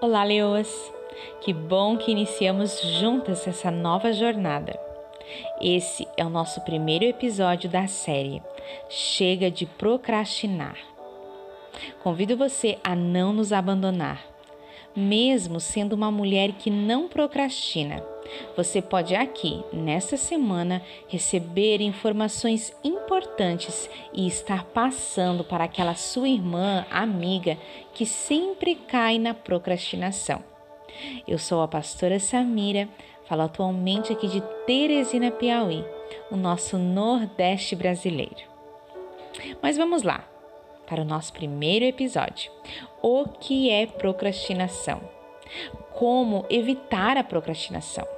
Olá, leoas! Que bom que iniciamos juntas essa nova jornada. Esse é o nosso primeiro episódio da série Chega de Procrastinar. Convido você a não nos abandonar, mesmo sendo uma mulher que não procrastina você pode aqui, nesta semana, receber informações importantes e estar passando para aquela sua irmã, amiga, que sempre cai na procrastinação. Eu sou a pastora Samira, falo atualmente aqui de Teresina, Piauí, o nosso Nordeste brasileiro. Mas vamos lá, para o nosso primeiro episódio. O que é procrastinação? Como evitar a procrastinação?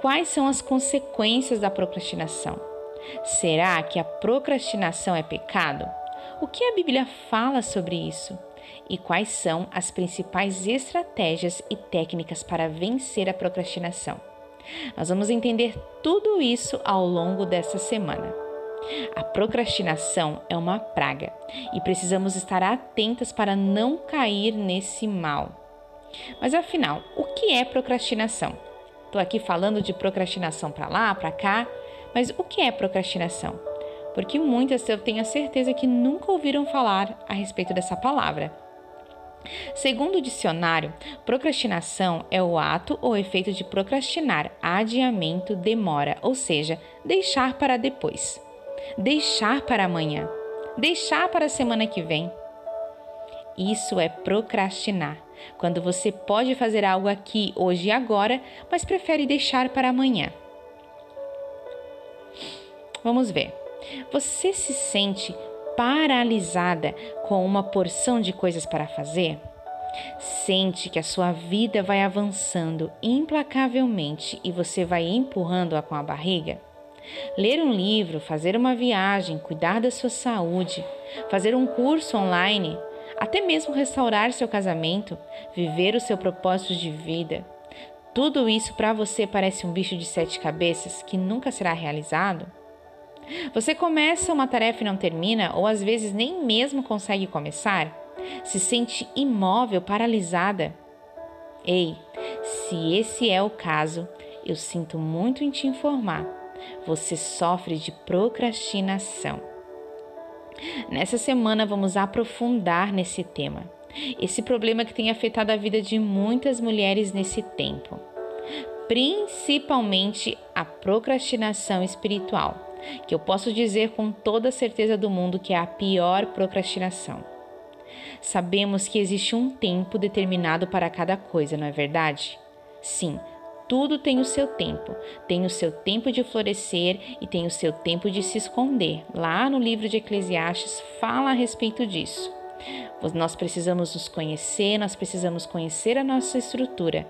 Quais são as consequências da procrastinação? Será que a procrastinação é pecado? O que a Bíblia fala sobre isso? E quais são as principais estratégias e técnicas para vencer a procrastinação? Nós vamos entender tudo isso ao longo dessa semana. A procrastinação é uma praga e precisamos estar atentas para não cair nesse mal. Mas afinal, o que é procrastinação? Estou aqui falando de procrastinação para lá, para cá, mas o que é procrastinação? Porque muitas eu tenho a certeza que nunca ouviram falar a respeito dessa palavra. Segundo o dicionário, procrastinação é o ato ou efeito de procrastinar, adiamento, demora, ou seja, deixar para depois, deixar para amanhã, deixar para a semana que vem. Isso é procrastinar quando você pode fazer algo aqui, hoje e agora, mas prefere deixar para amanhã. Vamos ver. Você se sente paralisada com uma porção de coisas para fazer? Sente que a sua vida vai avançando implacavelmente e você vai empurrando-a com a barriga? Ler um livro, fazer uma viagem, cuidar da sua saúde, fazer um curso online até mesmo restaurar seu casamento, viver o seu propósito de vida. Tudo isso para você parece um bicho de sete cabeças que nunca será realizado? Você começa uma tarefa e não termina, ou às vezes nem mesmo consegue começar? Se sente imóvel, paralisada? Ei, se esse é o caso, eu sinto muito em te informar. Você sofre de procrastinação. Nessa semana vamos aprofundar nesse tema. Esse problema que tem afetado a vida de muitas mulheres nesse tempo, principalmente a procrastinação espiritual, que eu posso dizer com toda certeza do mundo que é a pior procrastinação. Sabemos que existe um tempo determinado para cada coisa, não é verdade? Sim, tudo tem o seu tempo. Tem o seu tempo de florescer e tem o seu tempo de se esconder. Lá no livro de Eclesiastes fala a respeito disso. Nós precisamos nos conhecer, nós precisamos conhecer a nossa estrutura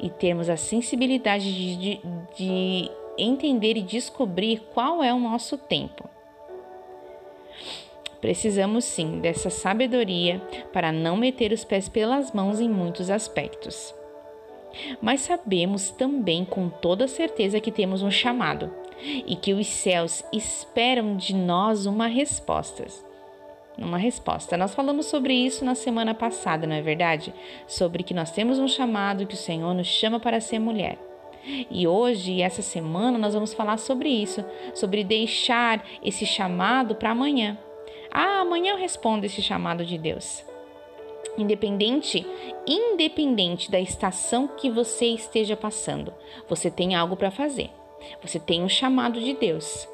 e termos a sensibilidade de, de, de entender e descobrir qual é o nosso tempo. Precisamos sim dessa sabedoria para não meter os pés pelas mãos em muitos aspectos. Mas sabemos também com toda certeza que temos um chamado e que os céus esperam de nós uma resposta. Uma resposta. Nós falamos sobre isso na semana passada, não é verdade? Sobre que nós temos um chamado que o Senhor nos chama para ser mulher. E hoje, essa semana, nós vamos falar sobre isso, sobre deixar esse chamado para amanhã. Ah, amanhã eu respondo esse chamado de Deus. Independente, independente da estação que você esteja passando, você tem algo para fazer. Você tem um chamado de Deus.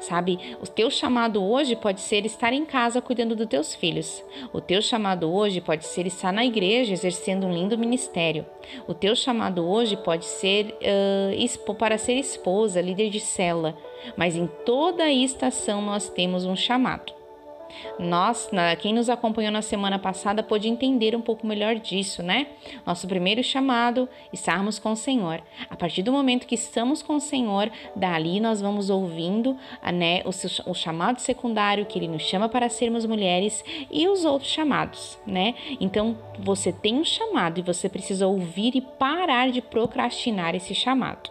Sabe, o teu chamado hoje pode ser estar em casa cuidando dos teus filhos. O teu chamado hoje pode ser estar na igreja exercendo um lindo ministério. O teu chamado hoje pode ser uh, para ser esposa, líder de cela. Mas em toda estação nós temos um chamado. Nós, quem nos acompanhou na semana passada, pôde entender um pouco melhor disso, né? Nosso primeiro chamado, estarmos com o Senhor. A partir do momento que estamos com o Senhor, dali nós vamos ouvindo né, o, o chamado secundário, que Ele nos chama para sermos mulheres, e os outros chamados, né? Então, você tem um chamado e você precisa ouvir e parar de procrastinar esse chamado.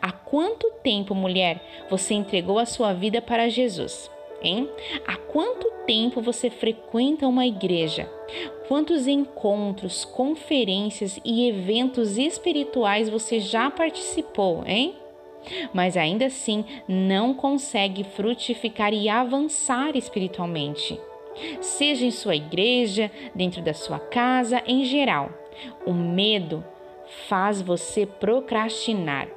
Há quanto tempo, mulher, você entregou a sua vida para Jesus? Hein? Há quanto tempo você frequenta uma igreja? Quantos encontros, conferências e eventos espirituais você já participou, hein? Mas ainda assim não consegue frutificar e avançar espiritualmente. Seja em sua igreja, dentro da sua casa, em geral. O medo faz você procrastinar.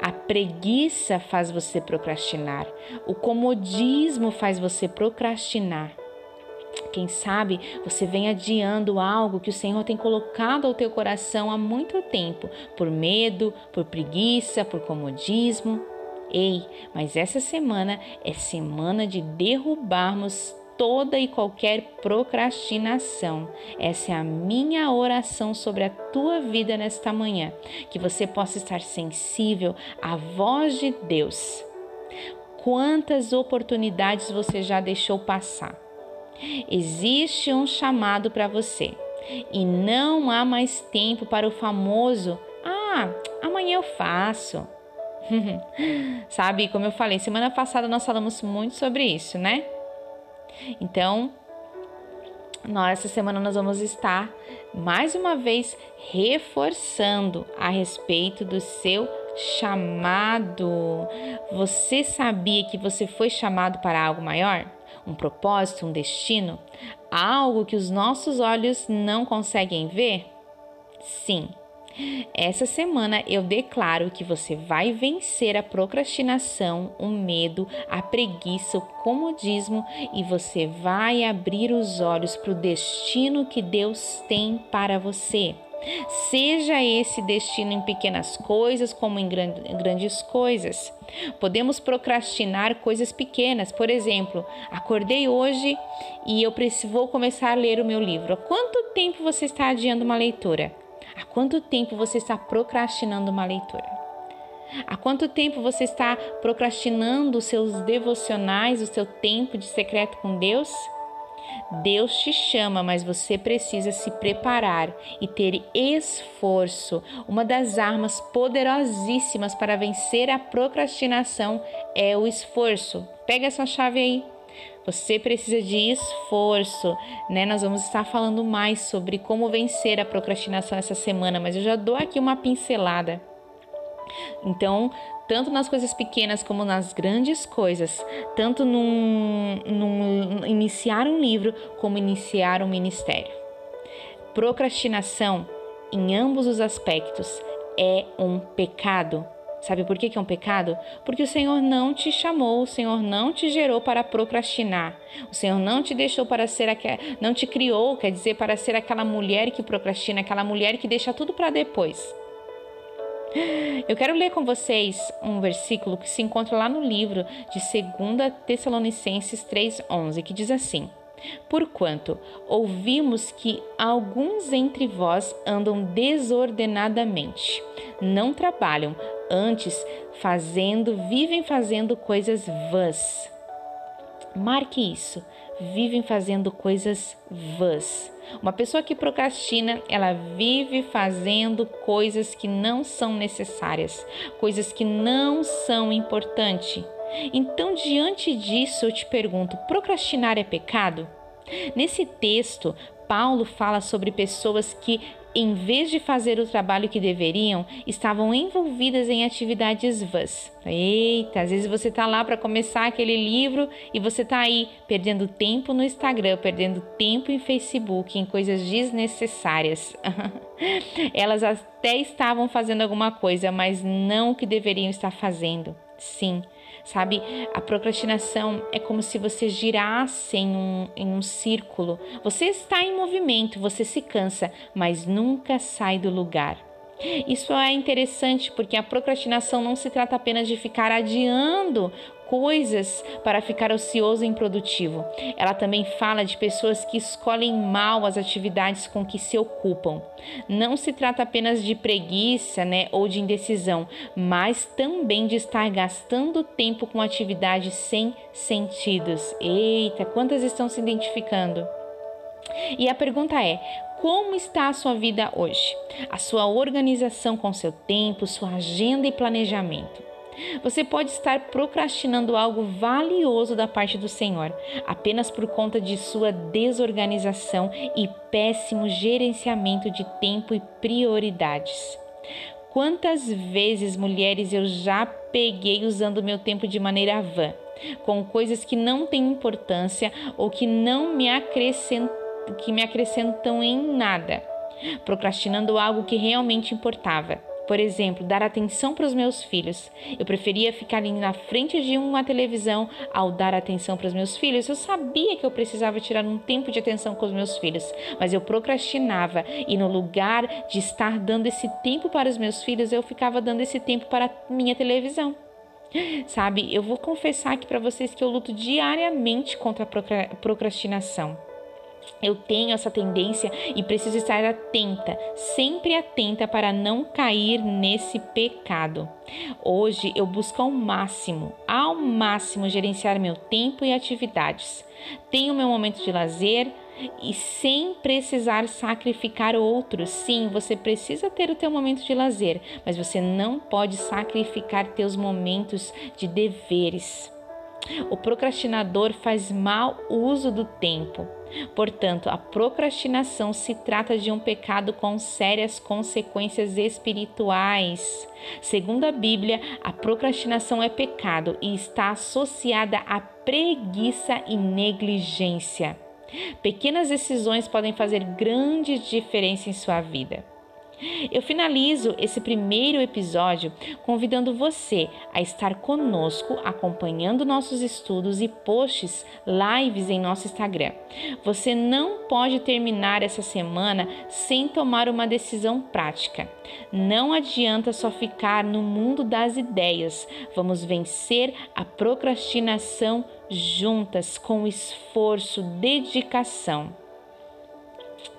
A preguiça faz você procrastinar. O comodismo faz você procrastinar. Quem sabe você vem adiando algo que o Senhor tem colocado ao teu coração há muito tempo, por medo, por preguiça, por comodismo. Ei, mas essa semana é semana de derrubarmos toda e qualquer procrastinação. Essa é a minha oração sobre a tua vida nesta manhã, que você possa estar sensível à voz de Deus. Quantas oportunidades você já deixou passar? Existe um chamado para você e não há mais tempo para o famoso ah, amanhã eu faço. Sabe, como eu falei, semana passada nós falamos muito sobre isso, né? Então, nós, essa semana nós vamos estar mais uma vez reforçando a respeito do seu chamado. Você sabia que você foi chamado para algo maior? Um propósito, um destino? Algo que os nossos olhos não conseguem ver? Sim, essa semana eu declaro que você vai vencer a procrastinação, o medo, a preguiça, o comodismo e você vai abrir os olhos para o destino que Deus tem para você. Seja esse destino em pequenas coisas como em grandes coisas. Podemos procrastinar coisas pequenas. Por exemplo, acordei hoje e eu vou começar a ler o meu livro. Há quanto tempo você está adiando uma leitura? Há quanto tempo você está procrastinando uma leitura? Há quanto tempo você está procrastinando os seus devocionais, o seu tempo de secreto com Deus? Deus te chama, mas você precisa se preparar e ter esforço. Uma das armas poderosíssimas para vencer a procrastinação é o esforço. Pega essa chave aí. Você precisa de esforço, né? Nós vamos estar falando mais sobre como vencer a procrastinação essa semana, mas eu já dou aqui uma pincelada. Então, tanto nas coisas pequenas como nas grandes coisas, tanto num, num iniciar um livro como iniciar um ministério. Procrastinação, em ambos os aspectos, é um pecado. Sabe por que é um pecado? Porque o Senhor não te chamou, o Senhor não te gerou para procrastinar. O Senhor não te deixou para ser aquela, não te criou, quer dizer, para ser aquela mulher que procrastina, aquela mulher que deixa tudo para depois. Eu quero ler com vocês um versículo que se encontra lá no livro de 2 Tessalonicenses 3:11, que diz assim: Porquanto ouvimos que alguns entre vós andam desordenadamente, não trabalham, antes fazendo, vivem fazendo coisas vãs. Marque isso, vivem fazendo coisas vãs. Uma pessoa que procrastina, ela vive fazendo coisas que não são necessárias, coisas que não são importantes. Então, diante disso, eu te pergunto: procrastinar é pecado? Nesse texto, Paulo fala sobre pessoas que, em vez de fazer o trabalho que deveriam, estavam envolvidas em atividades vãs. Eita, às vezes você está lá para começar aquele livro e você está aí perdendo tempo no Instagram, perdendo tempo em Facebook, em coisas desnecessárias. Elas até estavam fazendo alguma coisa, mas não o que deveriam estar fazendo. Sim, sabe? A procrastinação é como se você girasse em um, em um círculo. Você está em movimento, você se cansa, mas nunca sai do lugar. Isso é interessante porque a procrastinação não se trata apenas de ficar adiando coisas para ficar ocioso e improdutivo. Ela também fala de pessoas que escolhem mal as atividades com que se ocupam. Não se trata apenas de preguiça, né, ou de indecisão, mas também de estar gastando tempo com atividades sem sentidos. Eita, quantas estão se identificando? E a pergunta é: como está a sua vida hoje? A sua organização com seu tempo, sua agenda e planejamento? Você pode estar procrastinando algo valioso da parte do Senhor, apenas por conta de sua desorganização e péssimo gerenciamento de tempo e prioridades. Quantas vezes, mulheres, eu já peguei usando meu tempo de maneira vã, com coisas que não têm importância ou que não me acrescentam, que me acrescentam em nada, procrastinando algo que realmente importava. Por exemplo, dar atenção para os meus filhos. Eu preferia ficar ali na frente de uma televisão ao dar atenção para os meus filhos. Eu sabia que eu precisava tirar um tempo de atenção com os meus filhos, mas eu procrastinava e no lugar de estar dando esse tempo para os meus filhos, eu ficava dando esse tempo para a minha televisão. Sabe, eu vou confessar aqui para vocês que eu luto diariamente contra a procrastinação. Eu tenho essa tendência e preciso estar atenta, sempre atenta para não cair nesse pecado. Hoje eu busco ao máximo, ao máximo gerenciar meu tempo e atividades. Tenho meu momento de lazer e sem precisar sacrificar outros. Sim, você precisa ter o teu momento de lazer, mas você não pode sacrificar teus momentos de deveres. O procrastinador faz mau uso do tempo. Portanto, a procrastinação se trata de um pecado com sérias consequências espirituais. Segundo a Bíblia, a procrastinação é pecado e está associada à preguiça e negligência. Pequenas decisões podem fazer grande diferença em sua vida. Eu finalizo esse primeiro episódio convidando você a estar conosco, acompanhando nossos estudos e posts, lives em nosso Instagram. Você não pode terminar essa semana sem tomar uma decisão prática. Não adianta só ficar no mundo das ideias. Vamos vencer a procrastinação juntas com esforço, dedicação.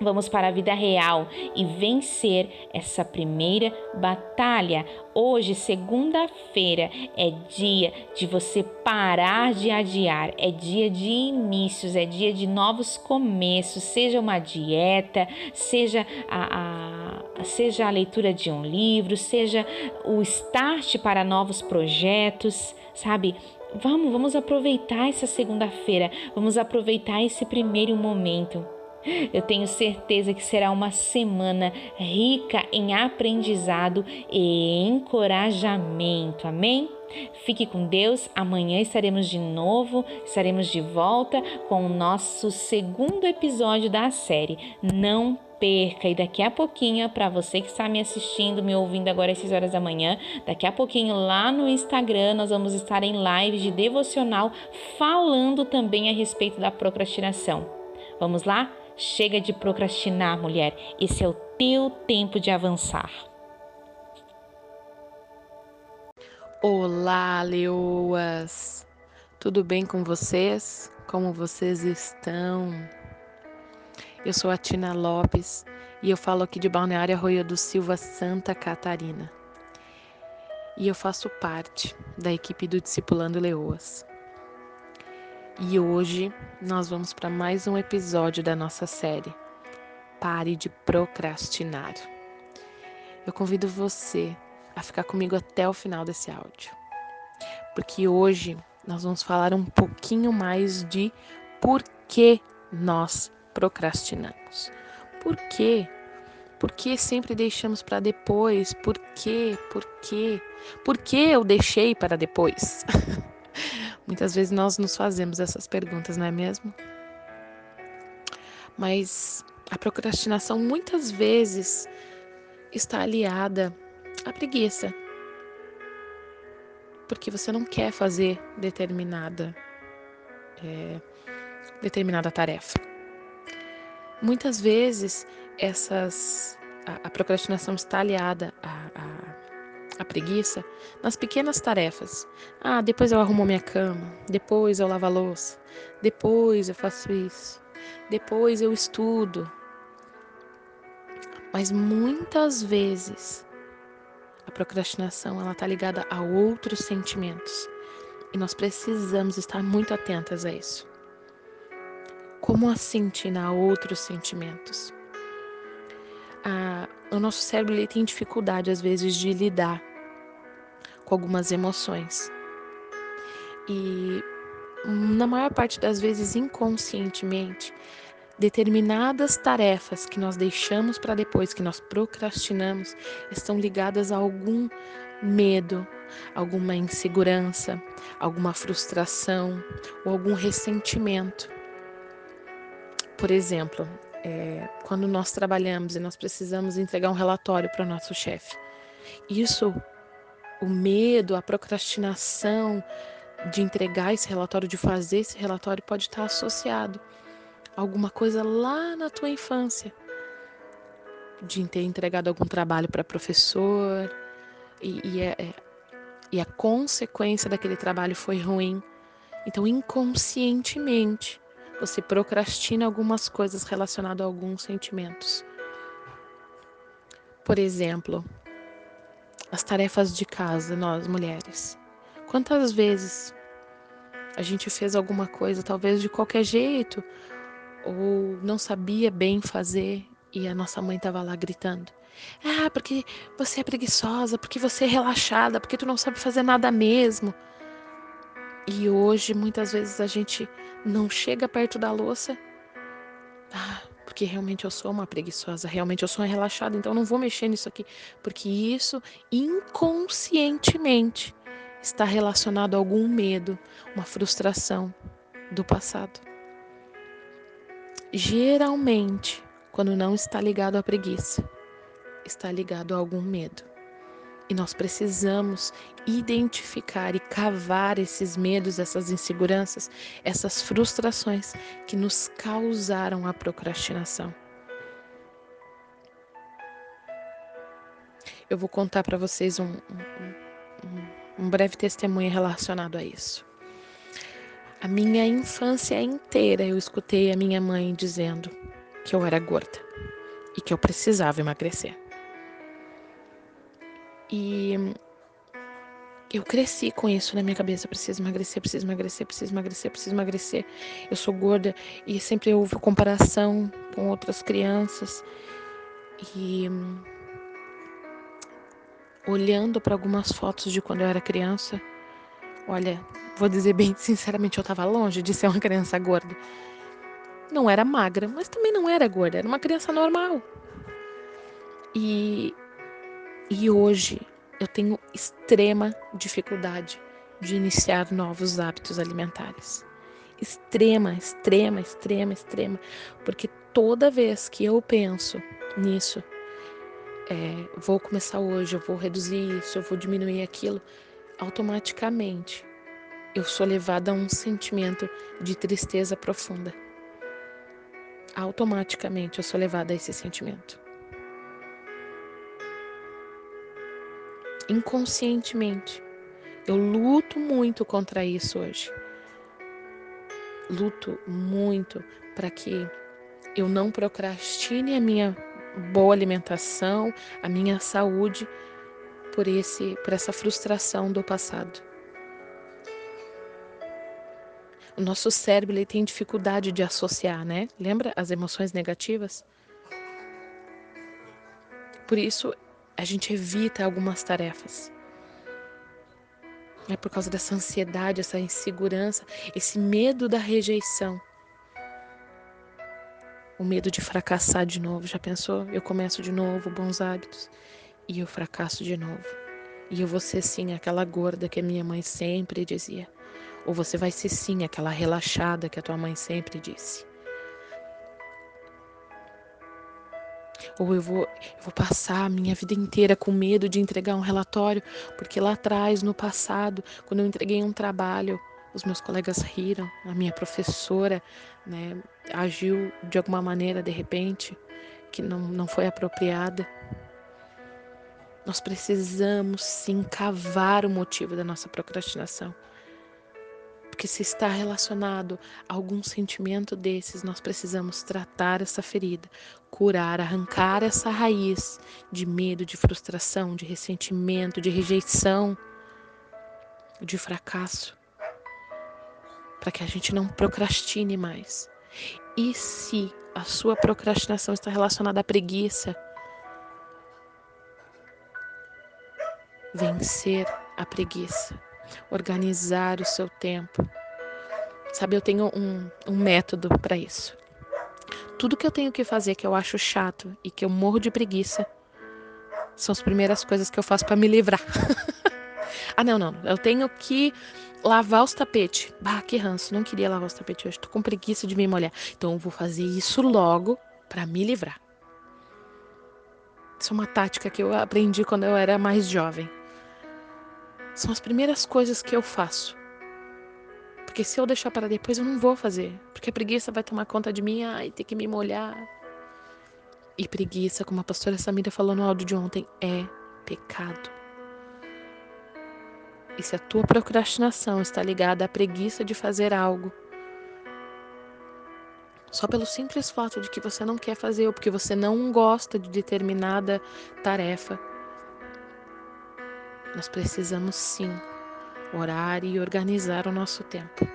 Vamos para a vida real e vencer essa primeira batalha. Hoje, segunda-feira, é dia de você parar de adiar, é dia de inícios, é dia de novos começos, seja uma dieta, seja a, a seja a leitura de um livro, seja o start para novos projetos, sabe? Vamos, vamos aproveitar essa segunda-feira, vamos aproveitar esse primeiro momento. Eu tenho certeza que será uma semana rica em aprendizado e encorajamento. Amém? Fique com Deus. Amanhã estaremos de novo, estaremos de volta com o nosso segundo episódio da série. Não perca. E daqui a pouquinho, para você que está me assistindo, me ouvindo agora às 6 horas da manhã, daqui a pouquinho lá no Instagram nós vamos estar em live de devocional falando também a respeito da procrastinação. Vamos lá? Chega de procrastinar, mulher. Esse é o teu tempo de avançar. Olá, leoas! Tudo bem com vocês? Como vocês estão? Eu sou a Tina Lopes e eu falo aqui de Balneário Arroio do Silva, Santa Catarina. E eu faço parte da equipe do Discipulando Leoas. E hoje nós vamos para mais um episódio da nossa série. Pare de procrastinar. Eu convido você a ficar comigo até o final desse áudio, porque hoje nós vamos falar um pouquinho mais de por que nós procrastinamos. Por quê? Por que sempre deixamos para depois? Por quê? Por quê? Por que eu deixei para depois? Muitas vezes nós nos fazemos essas perguntas, não é mesmo? Mas a procrastinação muitas vezes está aliada à preguiça. Porque você não quer fazer determinada é, determinada tarefa. Muitas vezes essas a, a procrastinação está aliada a, a a preguiça nas pequenas tarefas. Ah, depois eu arrumo minha cama, depois eu lavo a louça, depois eu faço isso, depois eu estudo. Mas muitas vezes a procrastinação ela está ligada a outros sentimentos e nós precisamos estar muito atentas a isso. Como assim, Tina, a outros sentimentos? Ah, o nosso cérebro ele tem dificuldade às vezes de lidar com algumas emoções. E na maior parte das vezes inconscientemente, determinadas tarefas que nós deixamos para depois, que nós procrastinamos, estão ligadas a algum medo, alguma insegurança, alguma frustração ou algum ressentimento. Por exemplo, é, quando nós trabalhamos e nós precisamos entregar um relatório para o nosso chefe, isso, o medo, a procrastinação de entregar esse relatório, de fazer esse relatório, pode estar associado a alguma coisa lá na tua infância, de ter entregado algum trabalho para professor e, e, é, é, e a consequência daquele trabalho foi ruim. Então, inconscientemente, você procrastina algumas coisas relacionadas a alguns sentimentos. Por exemplo, as tarefas de casa, nós mulheres. Quantas vezes a gente fez alguma coisa, talvez de qualquer jeito, ou não sabia bem fazer e a nossa mãe estava lá gritando: Ah, porque você é preguiçosa, porque você é relaxada, porque tu não sabe fazer nada mesmo. E hoje, muitas vezes, a gente não chega perto da louça. Ah, porque realmente eu sou uma preguiçosa, realmente eu sou relaxada, então não vou mexer nisso aqui. Porque isso, inconscientemente, está relacionado a algum medo, uma frustração do passado. Geralmente, quando não está ligado à preguiça, está ligado a algum medo. E nós precisamos identificar e cavar esses medos, essas inseguranças, essas frustrações que nos causaram a procrastinação. Eu vou contar para vocês um, um, um, breve testemunho relacionado a isso. A minha infância inteira eu escutei a minha mãe dizendo que eu era gorda e que eu precisava emagrecer. E eu cresci com isso na minha cabeça. Preciso emagrecer, preciso emagrecer, preciso emagrecer, preciso emagrecer. Eu sou gorda e sempre houve comparação com outras crianças. E olhando para algumas fotos de quando eu era criança, olha, vou dizer bem sinceramente, eu estava longe de ser uma criança gorda. Não era magra, mas também não era gorda, era uma criança normal. E e hoje eu tenho extrema dificuldade de iniciar novos hábitos alimentares. Extrema, extrema, extrema, extrema. Porque toda vez que eu penso nisso, é, vou começar hoje, eu vou reduzir isso, eu vou diminuir aquilo, automaticamente eu sou levada a um sentimento de tristeza profunda. Automaticamente eu sou levada a esse sentimento. Inconscientemente. Eu luto muito contra isso hoje. Luto muito para que eu não procrastine a minha boa alimentação, a minha saúde por esse por essa frustração do passado. O nosso cérebro ele tem dificuldade de associar, né? Lembra as emoções negativas? Por isso a gente evita algumas tarefas. É por causa dessa ansiedade, essa insegurança, esse medo da rejeição. O medo de fracassar de novo. Já pensou? Eu começo de novo bons hábitos e eu fracasso de novo. E eu vou ser sim aquela gorda que a minha mãe sempre dizia. Ou você vai ser sim aquela relaxada que a tua mãe sempre disse. Ou eu vou, eu vou passar a minha vida inteira com medo de entregar um relatório, porque lá atrás, no passado, quando eu entreguei um trabalho, os meus colegas riram, a minha professora né, agiu de alguma maneira de repente que não, não foi apropriada. Nós precisamos sim cavar o motivo da nossa procrastinação. Porque se está relacionado a algum sentimento desses, nós precisamos tratar essa ferida, curar, arrancar essa raiz de medo, de frustração, de ressentimento, de rejeição, de fracasso, para que a gente não procrastine mais. E se a sua procrastinação está relacionada à preguiça, vencer a preguiça, organizar o seu tempo. Sabe, eu tenho um, um método para isso. Tudo que eu tenho que fazer que eu acho chato e que eu morro de preguiça são as primeiras coisas que eu faço para me livrar. ah, não, não. Eu tenho que lavar os tapetes. Bah, que ranço. Não queria lavar os tapetes hoje. Tô com preguiça de me molhar. Então eu vou fazer isso logo para me livrar. Isso é uma tática que eu aprendi quando eu era mais jovem. São as primeiras coisas que eu faço. Porque se eu deixar para depois, eu não vou fazer. Porque a preguiça vai tomar conta de mim, ai, ter que me molhar. E preguiça, como a pastora Samira falou no áudio de ontem, é pecado. E se a tua procrastinação está ligada à preguiça de fazer algo, só pelo simples fato de que você não quer fazer ou porque você não gosta de determinada tarefa, nós precisamos sim orar e organizar o nosso tempo.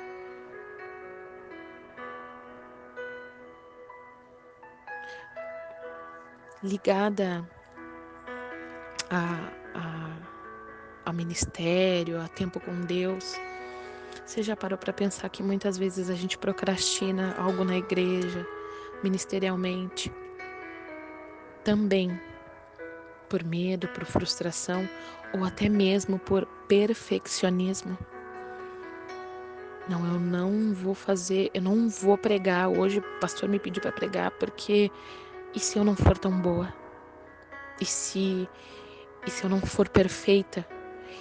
Ligada a, a, ao ministério, a tempo com Deus, você já parou para pensar que muitas vezes a gente procrastina algo na igreja, ministerialmente, também por medo, por frustração ou até mesmo por perfeccionismo. Não, eu não vou fazer, eu não vou pregar hoje. O pastor me pediu para pregar porque e se eu não for tão boa? E se e se eu não for perfeita?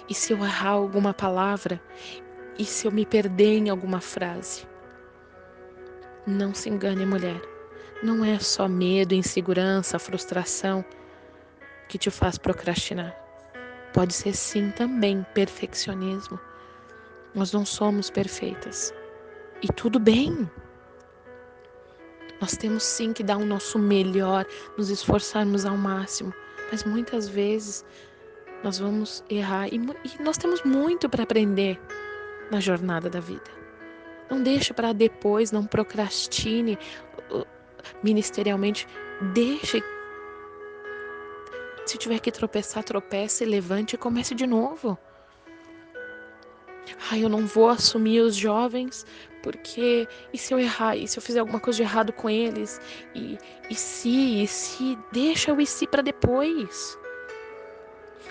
E se eu errar alguma palavra? E se eu me perder em alguma frase? Não se engane, mulher. Não é só medo, insegurança, frustração que te faz procrastinar. Pode ser sim também perfeccionismo. Nós não somos perfeitas. E tudo bem. Nós temos sim que dar o nosso melhor, nos esforçarmos ao máximo. Mas muitas vezes nós vamos errar e, e nós temos muito para aprender na jornada da vida. Não deixe para depois, não procrastine uh, ministerialmente. Deixe se tiver que tropeçar, tropece, levante e comece de novo. Ai, eu não vou assumir os jovens porque e se eu errar? E se eu fizer alguma coisa de errado com eles? E, e se, e se, deixa o e se para depois.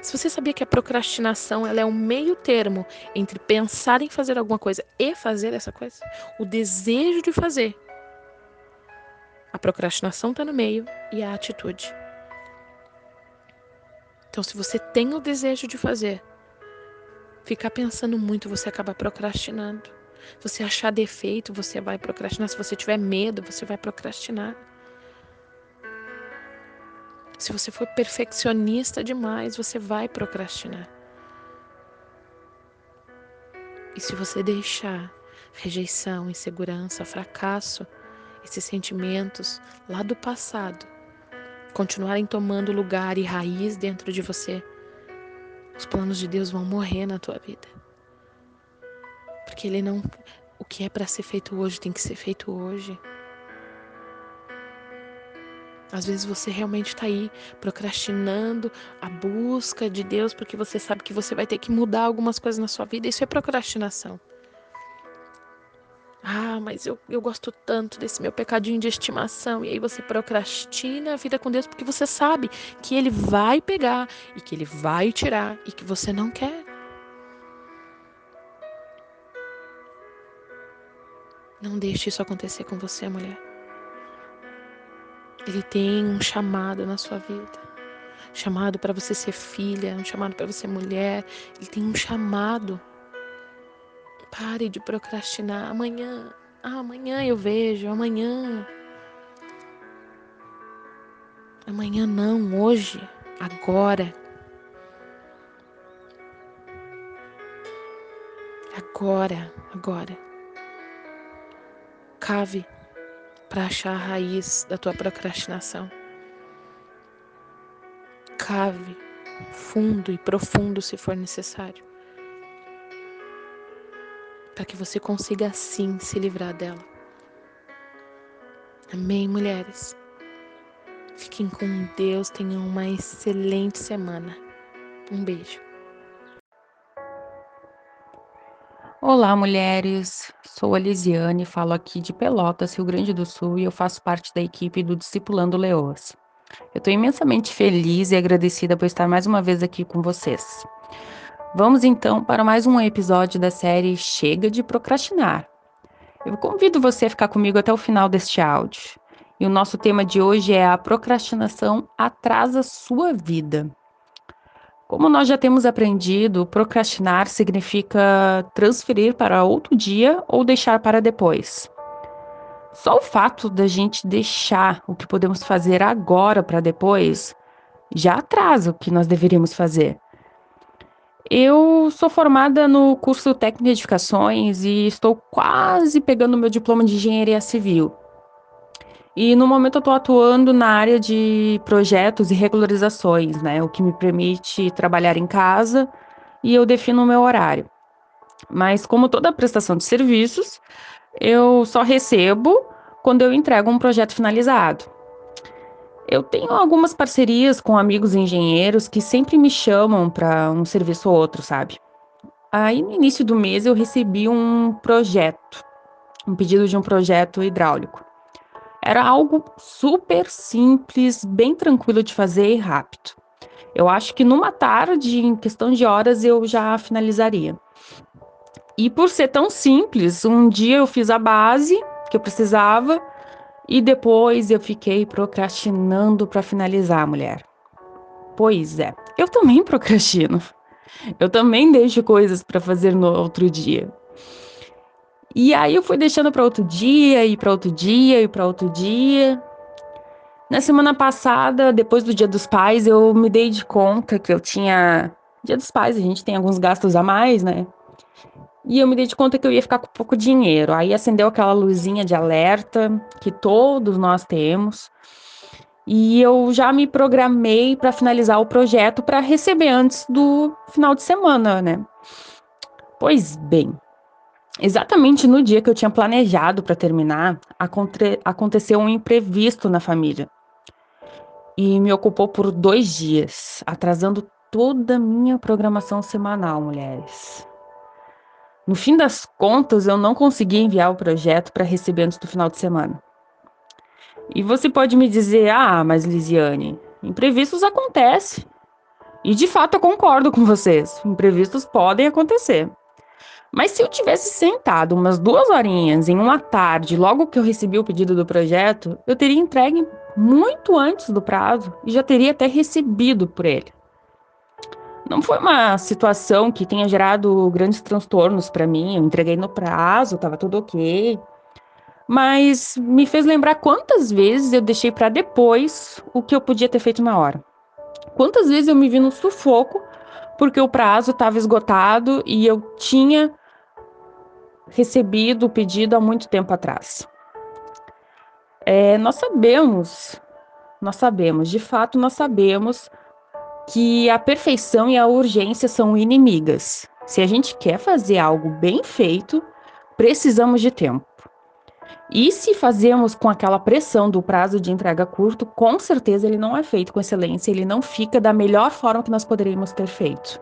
Se você sabia que a procrastinação ela é um meio termo entre pensar em fazer alguma coisa e fazer essa coisa, o desejo de fazer. A procrastinação está no meio e a atitude. Então, se você tem o desejo de fazer, ficar pensando muito, você acaba procrastinando. Se você achar defeito, você vai procrastinar. Se você tiver medo, você vai procrastinar. Se você for perfeccionista demais, você vai procrastinar. E se você deixar rejeição, insegurança, fracasso, esses sentimentos lá do passado, continuarem tomando lugar e raiz dentro de você, os planos de Deus vão morrer na tua vida. Porque ele não o que é para ser feito hoje tem que ser feito hoje. Às vezes você realmente está aí procrastinando a busca de Deus porque você sabe que você vai ter que mudar algumas coisas na sua vida. Isso é procrastinação. Ah, mas eu, eu gosto tanto desse meu pecadinho de estimação. E aí você procrastina a vida com Deus porque você sabe que Ele vai pegar e que Ele vai tirar e que você não quer. Não deixe isso acontecer com você, mulher. Ele tem um chamado na sua vida. chamado para você ser filha, um chamado para você mulher. Ele tem um chamado Pare de procrastinar. Amanhã, ah, amanhã eu vejo, amanhã. Amanhã não, hoje, agora. Agora, agora. Cave para achar a raiz da tua procrastinação. Cave fundo e profundo se for necessário para que você consiga assim se livrar dela. Amém, mulheres? Fiquem com Deus, tenham uma excelente semana. Um beijo. Olá, mulheres. Sou a Lisiane, falo aqui de Pelotas, Rio Grande do Sul, e eu faço parte da equipe do Discipulando Leoas. Eu estou imensamente feliz e agradecida por estar mais uma vez aqui com vocês. Vamos então para mais um episódio da série Chega de Procrastinar. Eu convido você a ficar comigo até o final deste áudio. E o nosso tema de hoje é a procrastinação atrasa sua vida. Como nós já temos aprendido, procrastinar significa transferir para outro dia ou deixar para depois. Só o fato da gente deixar o que podemos fazer agora para depois já atrasa o que nós deveríamos fazer. Eu sou formada no curso técnico de edificações e estou quase pegando meu diploma de engenharia civil. E no momento eu estou atuando na área de projetos e regularizações, né? O que me permite trabalhar em casa e eu defino o meu horário. Mas como toda prestação de serviços, eu só recebo quando eu entrego um projeto finalizado. Eu tenho algumas parcerias com amigos engenheiros que sempre me chamam para um serviço ou outro, sabe? Aí no início do mês eu recebi um projeto, um pedido de um projeto hidráulico. Era algo super simples, bem tranquilo de fazer e rápido. Eu acho que numa tarde, em questão de horas, eu já finalizaria. E por ser tão simples, um dia eu fiz a base que eu precisava e depois eu fiquei procrastinando para finalizar, mulher. Pois é, eu também procrastino. Eu também deixo coisas para fazer no outro dia. E aí eu fui deixando para outro dia, e para outro dia, e para outro dia. Na semana passada, depois do Dia dos Pais, eu me dei de conta que eu tinha. Dia dos Pais, a gente tem alguns gastos a mais, né? E eu me dei de conta que eu ia ficar com pouco dinheiro. Aí acendeu aquela luzinha de alerta que todos nós temos. E eu já me programei para finalizar o projeto para receber antes do final de semana, né? Pois bem, Exatamente no dia que eu tinha planejado para terminar, aconte aconteceu um imprevisto na família. E me ocupou por dois dias, atrasando toda a minha programação semanal, mulheres. No fim das contas, eu não consegui enviar o projeto para receber antes do final de semana. E você pode me dizer, ah, mas Lisiane, imprevistos acontecem. E de fato eu concordo com vocês, imprevistos podem acontecer. Mas se eu tivesse sentado umas duas horinhas em uma tarde, logo que eu recebi o pedido do projeto, eu teria entregue muito antes do prazo e já teria até recebido por ele. Não foi uma situação que tenha gerado grandes transtornos para mim. Eu entreguei no prazo, estava tudo ok. Mas me fez lembrar quantas vezes eu deixei para depois o que eu podia ter feito na hora. Quantas vezes eu me vi no sufoco porque o prazo estava esgotado e eu tinha recebido o pedido há muito tempo atrás. É, nós sabemos, nós sabemos, de fato, nós sabemos que a perfeição e a urgência são inimigas. Se a gente quer fazer algo bem feito, precisamos de tempo. E se fazemos com aquela pressão do prazo de entrega curto, com certeza ele não é feito com excelência, ele não fica da melhor forma que nós poderíamos ter feito.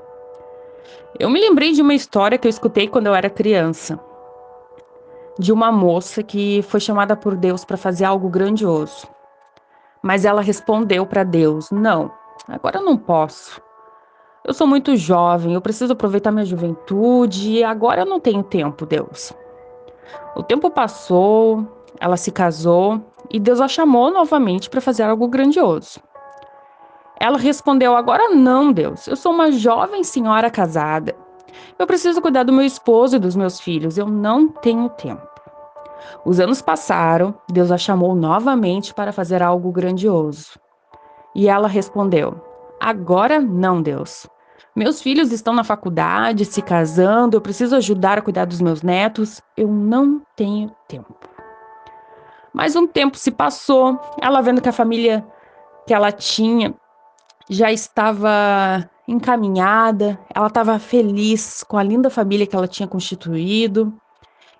Eu me lembrei de uma história que eu escutei quando eu era criança, de uma moça que foi chamada por Deus para fazer algo grandioso. Mas ela respondeu para Deus: Não, agora eu não posso. Eu sou muito jovem, eu preciso aproveitar minha juventude agora eu não tenho tempo, Deus. O tempo passou, ela se casou e Deus a chamou novamente para fazer algo grandioso. Ela respondeu: Agora não, Deus. Eu sou uma jovem senhora casada. Eu preciso cuidar do meu esposo e dos meus filhos. Eu não tenho tempo. Os anos passaram, Deus a chamou novamente para fazer algo grandioso. E ela respondeu: Agora não, Deus. Meus filhos estão na faculdade, se casando, eu preciso ajudar a cuidar dos meus netos, eu não tenho tempo. Mas um tempo se passou, ela vendo que a família que ela tinha já estava encaminhada, ela estava feliz com a linda família que ela tinha constituído,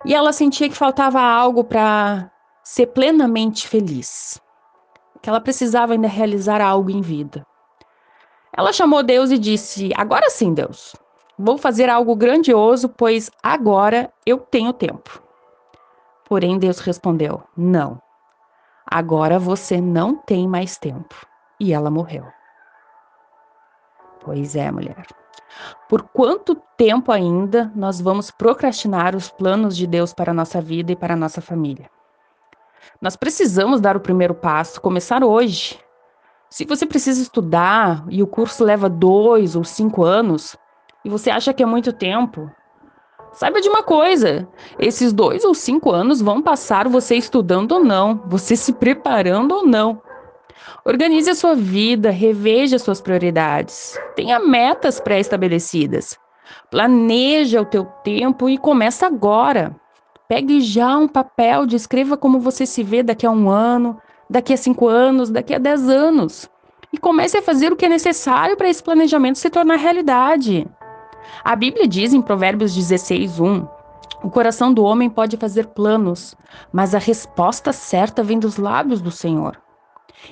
e ela sentia que faltava algo para ser plenamente feliz, que ela precisava ainda realizar algo em vida. Ela chamou Deus e disse: Agora sim, Deus, Vou fazer algo grandioso, pois agora eu tenho tempo. Porém, Deus respondeu: Não. Agora você não tem mais tempo. E ela morreu. Pois é, mulher. Por quanto tempo ainda nós vamos procrastinar os planos de Deus para a nossa vida e para a nossa família? Nós precisamos dar o primeiro passo, começar hoje. Se você precisa estudar e o curso leva dois ou cinco anos, e você acha que é muito tempo, saiba de uma coisa: esses dois ou cinco anos vão passar você estudando ou não, você se preparando ou não. Organize a sua vida, reveja suas prioridades, tenha metas pré-estabelecidas. Planeja o teu tempo e começa agora. Pegue já um papel, descreva como você se vê daqui a um ano, daqui a cinco anos, daqui a dez anos. E comece a fazer o que é necessário para esse planejamento se tornar realidade. A Bíblia diz em Provérbios 16, 1: O coração do homem pode fazer planos, mas a resposta certa vem dos lábios do Senhor.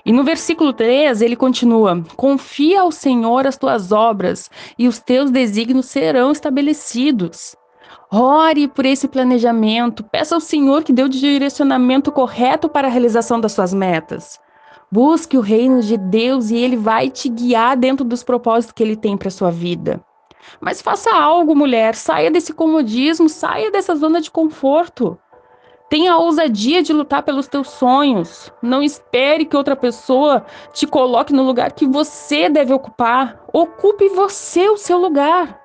E no versículo 3 ele continua: Confia ao Senhor as tuas obras, e os teus desígnios serão estabelecidos. Ore por esse planejamento, peça ao Senhor que dê o direcionamento correto para a realização das suas metas. Busque o reino de Deus e ele vai te guiar dentro dos propósitos que ele tem para sua vida. Mas faça algo, mulher, saia desse comodismo, saia dessa zona de conforto. Tenha a ousadia de lutar pelos teus sonhos. Não espere que outra pessoa te coloque no lugar que você deve ocupar. Ocupe você o seu lugar.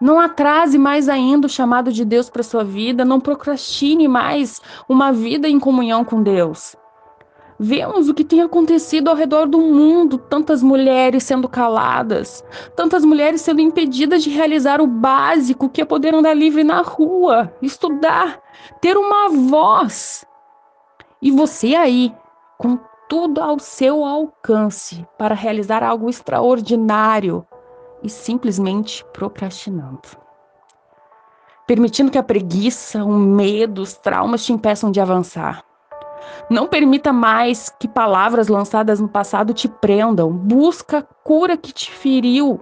Não atrase mais ainda o chamado de Deus para sua vida, não procrastine mais uma vida em comunhão com Deus. Vemos o que tem acontecido ao redor do mundo, tantas mulheres sendo caladas, tantas mulheres sendo impedidas de realizar o básico que é poder andar livre na rua, estudar, ter uma voz. E você aí, com tudo ao seu alcance para realizar algo extraordinário e simplesmente procrastinando. Permitindo que a preguiça, o medo, os traumas te impeçam de avançar. Não permita mais que palavras lançadas no passado te prendam. Busca a cura que te feriu,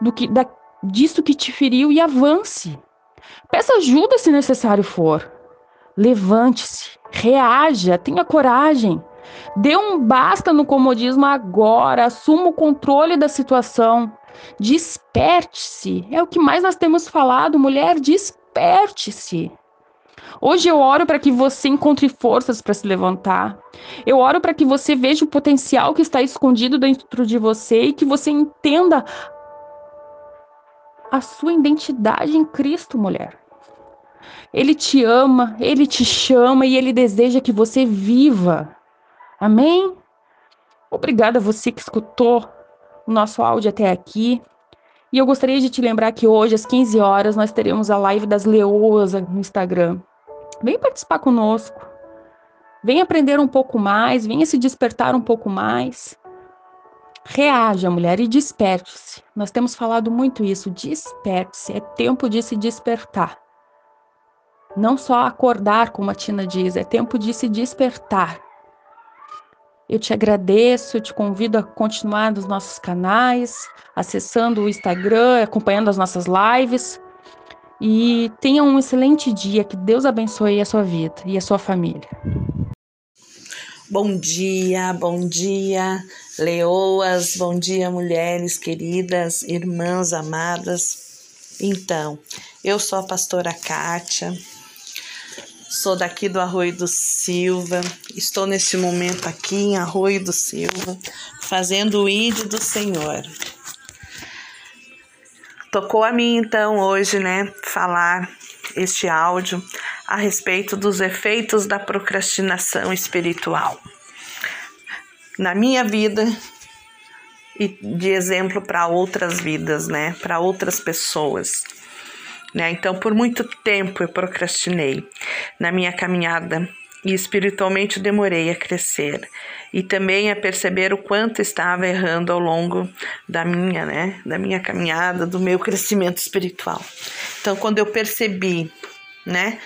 do que da, disso que te feriu e avance. Peça ajuda se necessário for. Levante-se, reaja, tenha coragem. Dê um basta no comodismo agora, assuma o controle da situação. Desperte-se. É o que mais nós temos falado, mulher, desperte-se. Hoje eu oro para que você encontre forças para se levantar. Eu oro para que você veja o potencial que está escondido dentro de você e que você entenda a sua identidade em Cristo, mulher. Ele te ama, ele te chama e ele deseja que você viva. Amém? Obrigada a você que escutou o nosso áudio até aqui. E eu gostaria de te lembrar que hoje, às 15 horas, nós teremos a live das leoas no Instagram. Vem participar conosco. Vem aprender um pouco mais, venha se despertar um pouco mais. Reaja, mulher, e desperte-se. Nós temos falado muito isso. Desperte-se. É tempo de se despertar. Não só acordar, como a Tina diz, é tempo de se despertar. Eu te agradeço, te convido a continuar nos nossos canais, acessando o Instagram, acompanhando as nossas lives. E tenha um excelente dia, que Deus abençoe a sua vida e a sua família. Bom dia, bom dia, leoas, bom dia, mulheres queridas, irmãs amadas. Então, eu sou a pastora Kátia, sou daqui do Arroio do Silva, estou neste momento aqui em Arroio do Silva, fazendo o ID do Senhor. Tocou a mim então hoje, né, falar este áudio a respeito dos efeitos da procrastinação espiritual. Na minha vida e de exemplo para outras vidas, né, para outras pessoas. Né? Então, por muito tempo eu procrastinei na minha caminhada e espiritualmente demorei a crescer e também a perceber o quanto estava errando ao longo da minha, né, da minha caminhada, do meu crescimento espiritual. Então, quando eu percebi, né,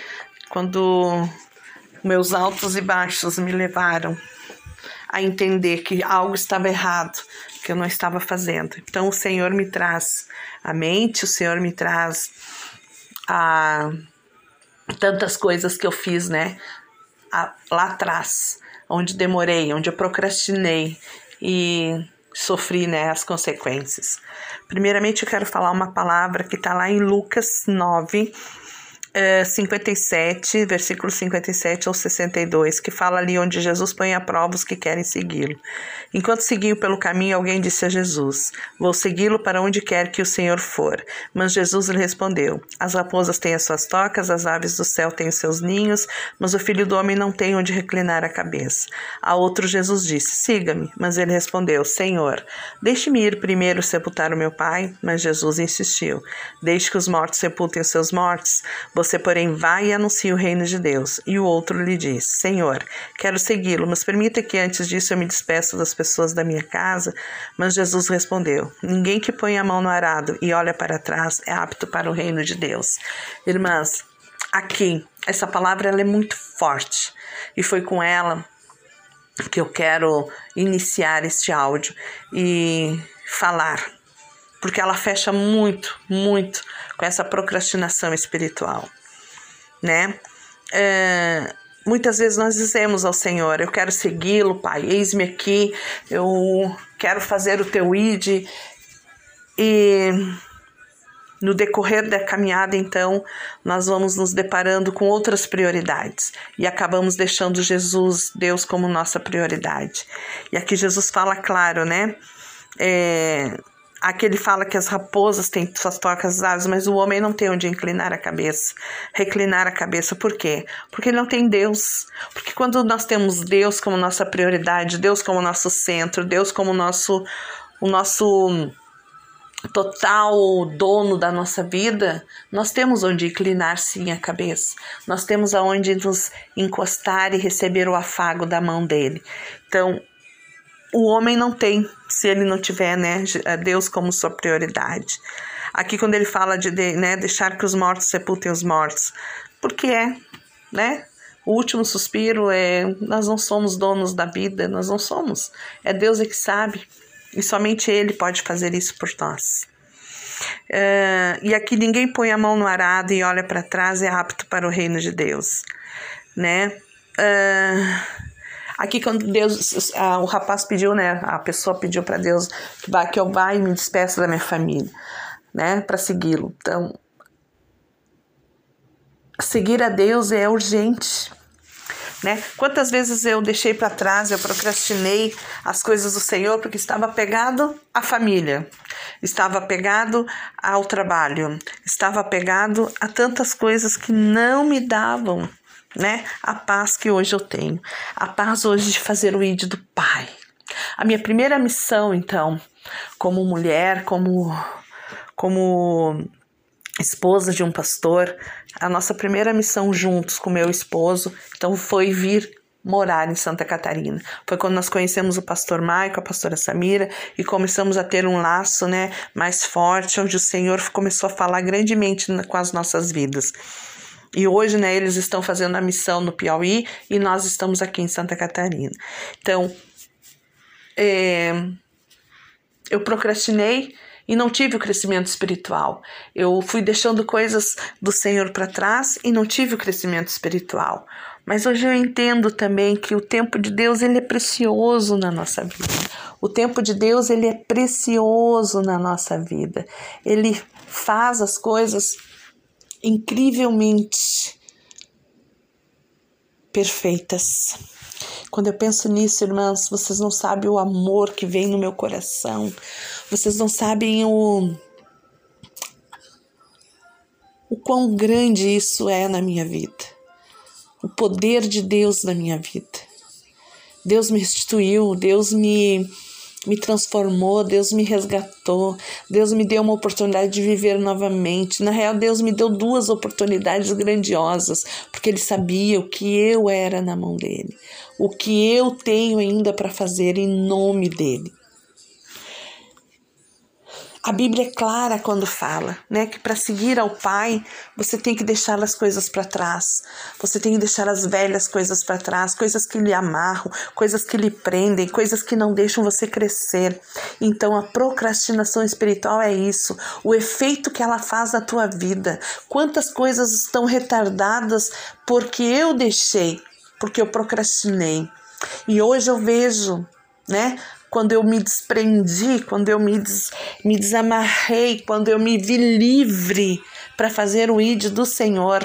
quando meus altos e baixos me levaram a entender que algo estava errado que eu não estava fazendo. Então o Senhor me traz a mente, o Senhor me traz a tantas coisas que eu fiz, né? A, lá atrás, onde demorei, onde eu procrastinei e sofri né, as consequências. Primeiramente, eu quero falar uma palavra que está lá em Lucas 9, 57, é, versículo 57 ao 62, que fala ali onde Jesus põe a prova os que querem segui-lo. Enquanto seguiam pelo caminho, alguém disse a Jesus: Vou segui-lo para onde quer que o Senhor for. Mas Jesus lhe respondeu: As raposas têm as suas tocas, as aves do céu têm os seus ninhos, mas o filho do homem não tem onde reclinar a cabeça. A outro Jesus disse: Siga-me. Mas ele respondeu: Senhor, deixe-me ir primeiro sepultar o meu pai. Mas Jesus insistiu: Deixe que os mortos sepultem os seus mortos. Porém, vai e anuncia o reino de Deus. E o outro lhe diz: Senhor, quero segui-lo, mas permita que antes disso eu me despeça das pessoas da minha casa. Mas Jesus respondeu: Ninguém que põe a mão no arado e olha para trás é apto para o reino de Deus. Irmãs, aqui, essa palavra ela é muito forte e foi com ela que eu quero iniciar este áudio e falar porque ela fecha muito, muito com essa procrastinação espiritual, né? É, muitas vezes nós dizemos ao Senhor: Eu quero segui-lo, Pai, eis-me aqui, eu quero fazer o teu id. E no decorrer da caminhada, então, nós vamos nos deparando com outras prioridades e acabamos deixando Jesus, Deus, como nossa prioridade. E aqui Jesus fala claro, né? É, Aqui ele fala que as raposas têm suas tocas aves, mas o homem não tem onde inclinar a cabeça, reclinar a cabeça. Por quê? Porque ele não tem Deus. Porque quando nós temos Deus como nossa prioridade, Deus como nosso centro, Deus como nosso, o nosso total dono da nossa vida, nós temos onde inclinar sim a cabeça. Nós temos aonde nos encostar e receber o afago da mão dele. Então, o homem não tem se ele não tiver né, Deus como sua prioridade. Aqui quando ele fala de, de né, deixar que os mortos sepultem os mortos, porque é, né? O último suspiro é nós não somos donos da vida, nós não somos. É Deus é que sabe e somente Ele pode fazer isso por nós. Uh, e aqui ninguém põe a mão no arado e olha para trás é apto para o reino de Deus, né? Uh, Aqui, quando Deus, a, o rapaz pediu, né? A pessoa pediu para Deus que, vá, que eu vá e me despeça da minha família, né? Para segui-lo. Então, seguir a Deus é urgente. Né? Quantas vezes eu deixei para trás, eu procrastinei as coisas do Senhor porque estava apegado à família, estava apegado ao trabalho, estava apegado a tantas coisas que não me davam né? A paz que hoje eu tenho, a paz hoje de fazer o id do Pai. A minha primeira missão, então, como mulher, como como esposa de um pastor, a nossa primeira missão juntos com meu esposo, então foi vir morar em Santa Catarina. Foi quando nós conhecemos o pastor Maico, a pastora Samira e começamos a ter um laço, né, mais forte, onde o Senhor começou a falar grandemente com as nossas vidas. E hoje, né, eles estão fazendo a missão no Piauí e nós estamos aqui em Santa Catarina. Então, é, eu procrastinei e não tive o crescimento espiritual. Eu fui deixando coisas do Senhor para trás e não tive o crescimento espiritual. Mas hoje eu entendo também que o tempo de Deus ele é precioso na nossa vida. O tempo de Deus ele é precioso na nossa vida. Ele faz as coisas incrivelmente perfeitas. Quando eu penso nisso, irmãs, vocês não sabem o amor que vem no meu coração. Vocês não sabem o o quão grande isso é na minha vida. O poder de Deus na minha vida. Deus me restituiu, Deus me me transformou, Deus me resgatou, Deus me deu uma oportunidade de viver novamente. Na real, Deus me deu duas oportunidades grandiosas, porque Ele sabia o que eu era na mão dele, o que eu tenho ainda para fazer em nome dele. A Bíblia é clara quando fala, né, que para seguir ao Pai, você tem que deixar as coisas para trás. Você tem que deixar as velhas coisas para trás, coisas que lhe amarram, coisas que lhe prendem, coisas que não deixam você crescer. Então a procrastinação espiritual é isso, o efeito que ela faz na tua vida. Quantas coisas estão retardadas porque eu deixei, porque eu procrastinei. E hoje eu vejo, né, quando eu me desprendi, quando eu me, des, me desamarrei, quando eu me vi livre para fazer o id do Senhor.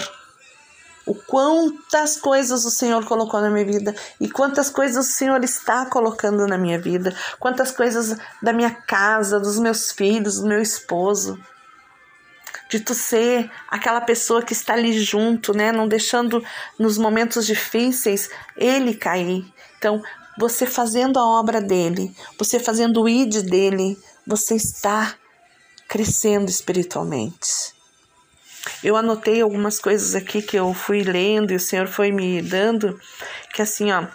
O quantas coisas o Senhor colocou na minha vida e quantas coisas o Senhor está colocando na minha vida, quantas coisas da minha casa, dos meus filhos, do meu esposo. De tu ser aquela pessoa que está ali junto, né? Não deixando nos momentos difíceis ele cair. Então, você fazendo a obra dele, você fazendo o id dele, você está crescendo espiritualmente. Eu anotei algumas coisas aqui que eu fui lendo e o Senhor foi me dando, que assim, ó,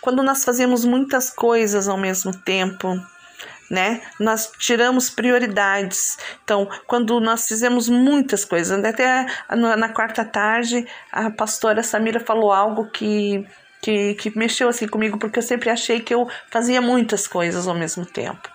quando nós fazemos muitas coisas ao mesmo tempo, né? Nós tiramos prioridades. Então, quando nós fizemos muitas coisas, até na, na quarta tarde, a pastora Samira falou algo que que, que mexeu assim comigo, porque eu sempre achei que eu fazia muitas coisas ao mesmo tempo.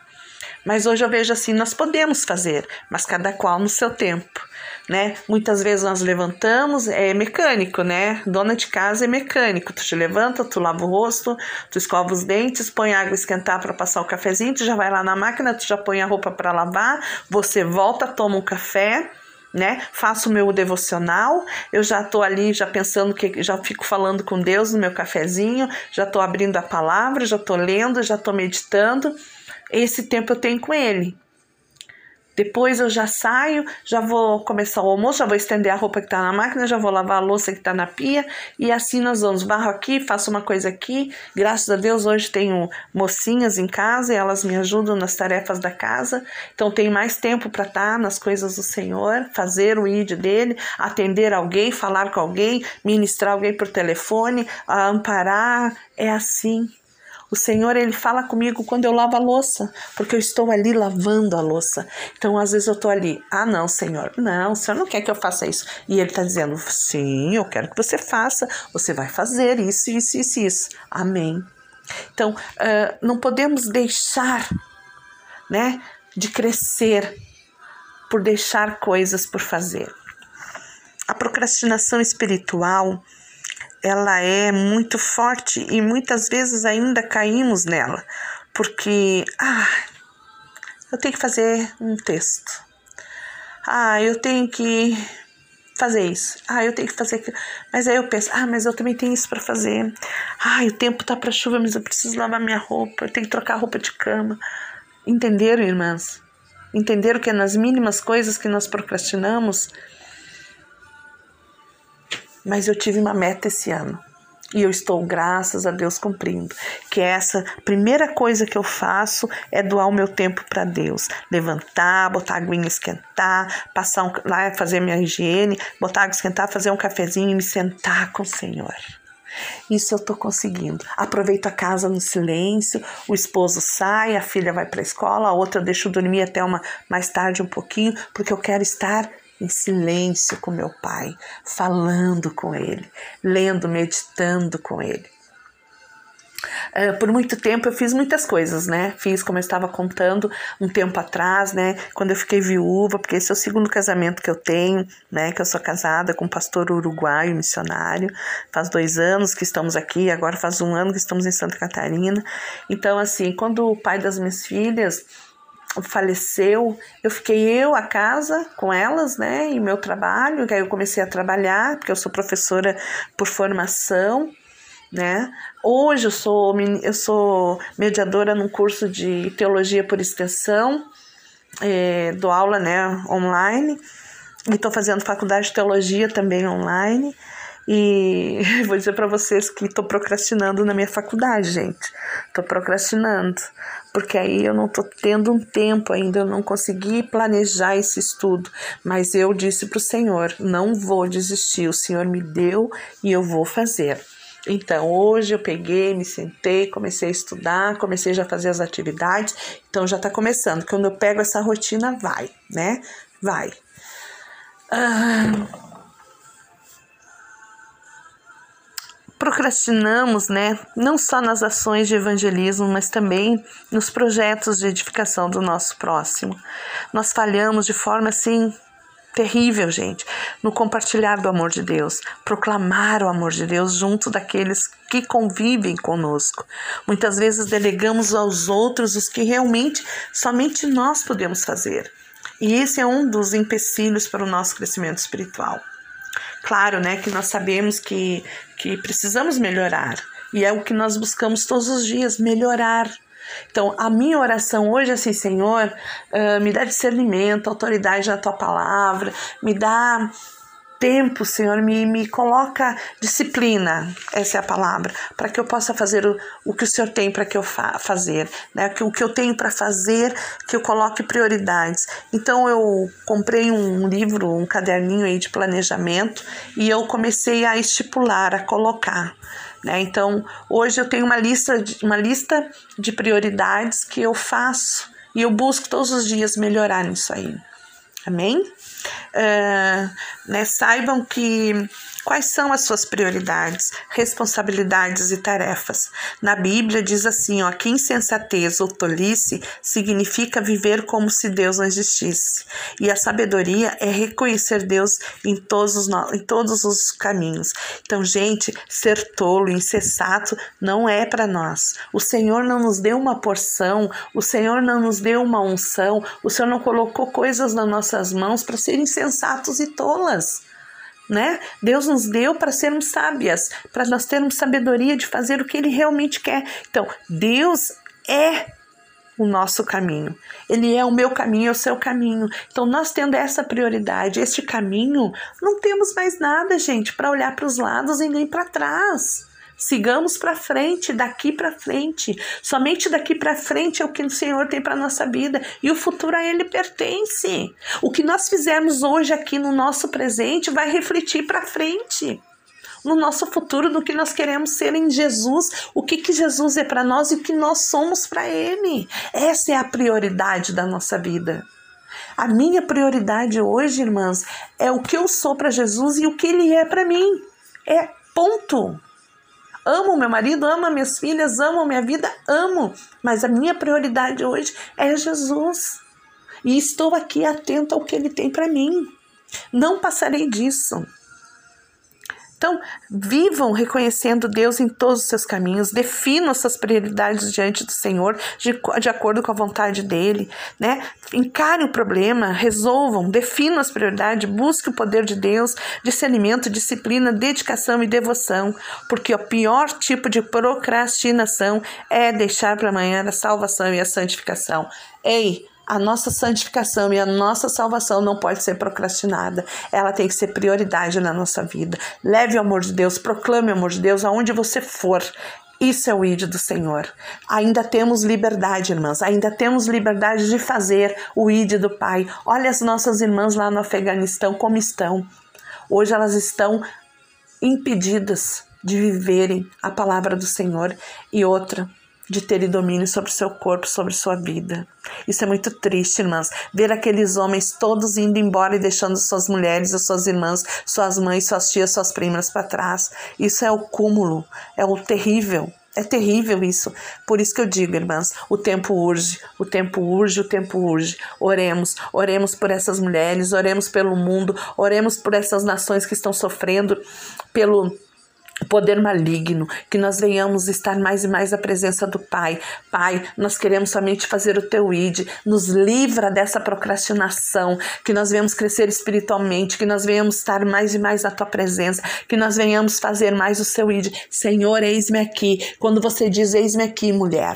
Mas hoje eu vejo assim, nós podemos fazer, mas cada qual no seu tempo, né? Muitas vezes nós levantamos, é mecânico, né? Dona de casa é mecânico. Tu te levanta, tu lava o rosto, tu escova os dentes, põe água esquentar para passar o cafezinho, tu já vai lá na máquina, tu já põe a roupa para lavar, você volta, toma um café, né? Faço o meu devocional, eu já tô ali já pensando que já fico falando com Deus no meu cafezinho, já tô abrindo a palavra, já tô lendo, já tô meditando. Esse tempo eu tenho com ele. Depois eu já saio, já vou começar o almoço, já vou estender a roupa que está na máquina, já vou lavar a louça que está na pia e assim nós vamos. Barro aqui, faço uma coisa aqui. Graças a Deus hoje tenho mocinhas em casa e elas me ajudam nas tarefas da casa. Então tenho mais tempo para estar tá nas coisas do Senhor, fazer o id dele, atender alguém, falar com alguém, ministrar alguém por telefone, amparar. É assim. O Senhor, ele fala comigo quando eu lavo a louça, porque eu estou ali lavando a louça. Então, às vezes eu estou ali, ah, não, Senhor, não, o Senhor não quer que eu faça isso. E ele está dizendo, sim, eu quero que você faça, você vai fazer isso, isso, isso, isso. Amém. Então, uh, não podemos deixar, né, de crescer por deixar coisas por fazer. A procrastinação espiritual ela é muito forte e muitas vezes ainda caímos nela, porque ah, eu tenho que fazer um texto. Ah, eu tenho que fazer isso. Ah, eu tenho que fazer aquilo. Mas aí eu penso, ah, mas eu também tenho isso para fazer. Ah, o tempo tá para chuva, mas eu preciso lavar minha roupa, eu tenho que trocar a roupa de cama. Entenderam, irmãs? Entenderam que é nas mínimas coisas que nós procrastinamos mas eu tive uma meta esse ano. E eu estou, graças a Deus, cumprindo. Que essa primeira coisa que eu faço é doar o meu tempo para Deus. Levantar, botar a aguinha esquentar, passar um, lá fazer minha higiene, botar água esquentar, fazer um cafezinho e me sentar com o Senhor. Isso eu estou conseguindo. Aproveito a casa no silêncio, o esposo sai, a filha vai para a escola, a outra eu deixo dormir até uma mais tarde um pouquinho, porque eu quero estar em silêncio com meu pai, falando com ele, lendo, meditando com ele. Uh, por muito tempo eu fiz muitas coisas, né? Fiz, como eu estava contando um tempo atrás, né? Quando eu fiquei viúva, porque esse é o segundo casamento que eu tenho, né? Que eu sou casada com um pastor uruguaio missionário. Faz dois anos que estamos aqui, agora faz um ano que estamos em Santa Catarina. Então, assim, quando o pai das minhas filhas faleceu, eu fiquei eu a casa com elas, né, e meu trabalho, que aí eu comecei a trabalhar, porque eu sou professora por formação, né? Hoje eu sou eu sou mediadora num curso de teologia por extensão, é, dou aula, né, online, e estou fazendo faculdade de teologia também online. E vou dizer para vocês que estou procrastinando na minha faculdade, gente. Estou procrastinando, porque aí eu não estou tendo um tempo ainda, eu não consegui planejar esse estudo. Mas eu disse para o Senhor: não vou desistir, o Senhor me deu e eu vou fazer. Então, hoje eu peguei, me sentei, comecei a estudar, comecei já a fazer as atividades. Então, já está começando. Quando eu pego essa rotina, vai, né? Vai. Ah, procrastinamos, né? Não só nas ações de evangelismo, mas também nos projetos de edificação do nosso próximo. Nós falhamos de forma assim terrível, gente, no compartilhar do amor de Deus, proclamar o amor de Deus junto daqueles que convivem conosco. Muitas vezes delegamos aos outros os que realmente somente nós podemos fazer. E esse é um dos empecilhos para o nosso crescimento espiritual. Claro, né, que nós sabemos que, que precisamos melhorar. E é o que nós buscamos todos os dias, melhorar. Então, a minha oração hoje é assim, Senhor, uh, me dá discernimento, autoridade na tua palavra, me dá tempo, Senhor, me, me coloca disciplina, essa é a palavra, para que eu possa fazer o, o que o Senhor tem para que eu fa fazer, né? O que eu tenho para fazer, que eu coloque prioridades. Então eu comprei um livro, um caderninho aí de planejamento e eu comecei a estipular, a colocar. Né? Então hoje eu tenho uma lista, de, uma lista de prioridades que eu faço e eu busco todos os dias melhorar nisso aí. Amém? Uh, né, saibam que quais são as suas prioridades, responsabilidades e tarefas. Na Bíblia diz assim, ó, que insensatez ou tolice significa viver como se Deus não existisse. E a sabedoria é reconhecer Deus em todos os, em todos os caminhos. Então, gente, ser tolo, insensato não é para nós. O Senhor não nos deu uma porção, o Senhor não nos deu uma unção, o Senhor não colocou coisas nas nossas mãos para serem insensatos e tolas né? Deus nos deu para sermos sábias, para nós termos sabedoria de fazer o que Ele realmente quer. Então, Deus é o nosso caminho. Ele é o meu caminho, é o seu caminho. Então, nós tendo essa prioridade, este caminho, não temos mais nada, gente, para olhar para os lados e nem para trás. Sigamos para frente, daqui para frente. Somente daqui para frente é o que o Senhor tem para nossa vida e o futuro a ele pertence. O que nós fizermos hoje aqui no nosso presente vai refletir para frente. No nosso futuro, no que nós queremos ser em Jesus, o que, que Jesus é para nós e o que nós somos para Ele. Essa é a prioridade da nossa vida. A minha prioridade hoje, irmãs, é o que eu sou para Jesus e o que Ele é para mim. É ponto. Amo meu marido, amo minhas filhas, amo minha vida, amo. Mas a minha prioridade hoje é Jesus. E estou aqui atento ao que ele tem para mim. Não passarei disso. Então, vivam reconhecendo Deus em todos os seus caminhos, definam suas prioridades diante do Senhor, de, de acordo com a vontade dele, né? Encarem o problema, resolvam, definam as prioridades, busquem o poder de Deus, discernimento, disciplina, dedicação e devoção, porque o pior tipo de procrastinação é deixar para amanhã a salvação e a santificação. Ei, a nossa santificação e a nossa salvação não pode ser procrastinada. Ela tem que ser prioridade na nossa vida. Leve o amor de Deus, proclame o amor de Deus aonde você for. Isso é o ídolo do Senhor. Ainda temos liberdade, irmãs. Ainda temos liberdade de fazer o ídolo do Pai. Olha as nossas irmãs lá no Afeganistão como estão. Hoje elas estão impedidas de viverem a palavra do Senhor. E outra, de ter domínio sobre seu corpo, sobre sua vida. Isso é muito triste, irmãs. Ver aqueles homens todos indo embora e deixando suas mulheres, as suas irmãs, suas mães, suas tias, suas primas para trás. Isso é o cúmulo, é o terrível. É terrível isso. Por isso que eu digo, irmãs, o tempo urge, o tempo urge, o tempo urge. Oremos, oremos por essas mulheres, oremos pelo mundo, oremos por essas nações que estão sofrendo pelo poder maligno, que nós venhamos estar mais e mais à presença do Pai. Pai, nós queremos somente fazer o teu id, nos livra dessa procrastinação, que nós venhamos crescer espiritualmente, que nós venhamos estar mais e mais na tua presença, que nós venhamos fazer mais o seu id. Senhor, eis-me aqui. Quando você diz eis-me aqui, mulher,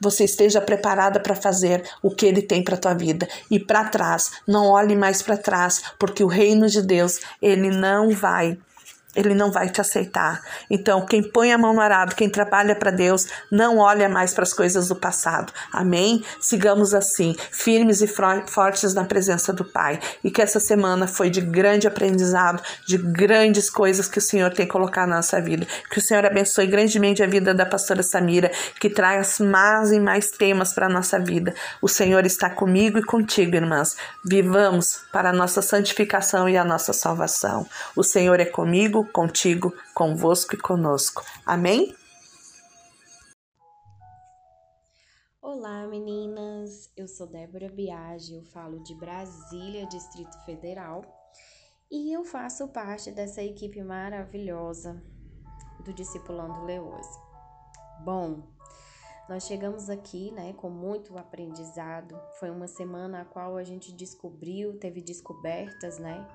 você esteja preparada para fazer o que ele tem para tua vida e para trás, não olhe mais para trás, porque o reino de Deus, ele não vai ele não vai te aceitar. Então, quem põe a mão no arado, quem trabalha para Deus, não olha mais para as coisas do passado. Amém? Sigamos assim, firmes e fortes na presença do Pai. E que essa semana foi de grande aprendizado, de grandes coisas que o Senhor tem colocado na nossa vida. Que o Senhor abençoe grandemente a vida da pastora Samira, que traz mais e mais temas para a nossa vida. O Senhor está comigo e contigo, irmãs. Vivamos para a nossa santificação e a nossa salvação. O Senhor é comigo, contigo, convosco e conosco. Amém? Olá meninas, eu sou Débora Biagi, eu falo de Brasília, Distrito Federal, e eu faço parte dessa equipe maravilhosa do Discipulando Leoas. Bom, nós chegamos aqui, né, com muito aprendizado. Foi uma semana a qual a gente descobriu, teve descobertas, né,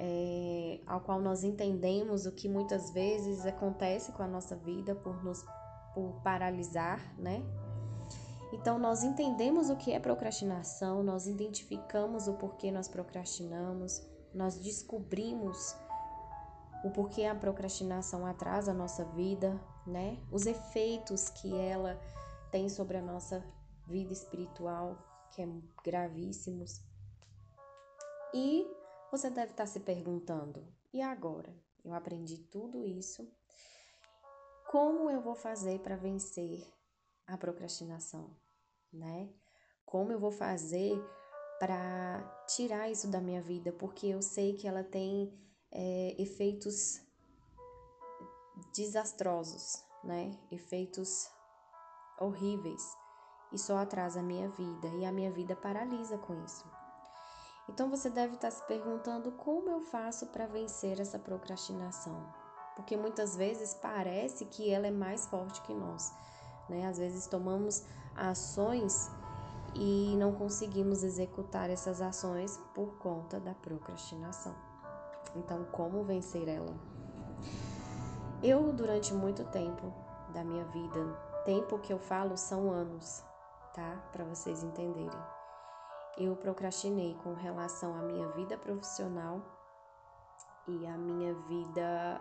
é, ao qual nós entendemos o que muitas vezes acontece com a nossa vida por nos por paralisar, né? Então nós entendemos o que é procrastinação, nós identificamos o porquê nós procrastinamos, nós descobrimos o porquê a procrastinação atrasa a nossa vida, né? Os efeitos que ela tem sobre a nossa vida espiritual, que é gravíssimos. E você deve estar se perguntando: e agora? Eu aprendi tudo isso. Como eu vou fazer para vencer a procrastinação, né? Como eu vou fazer para tirar isso da minha vida? Porque eu sei que ela tem é, efeitos desastrosos, né? Efeitos horríveis e só atrasa a minha vida e a minha vida paralisa com isso. Então você deve estar se perguntando como eu faço para vencer essa procrastinação? Porque muitas vezes parece que ela é mais forte que nós, né? Às vezes tomamos ações e não conseguimos executar essas ações por conta da procrastinação. Então, como vencer ela? Eu, durante muito tempo da minha vida, tempo que eu falo são anos, tá? Para vocês entenderem eu procrastinei com relação à minha vida profissional e à minha vida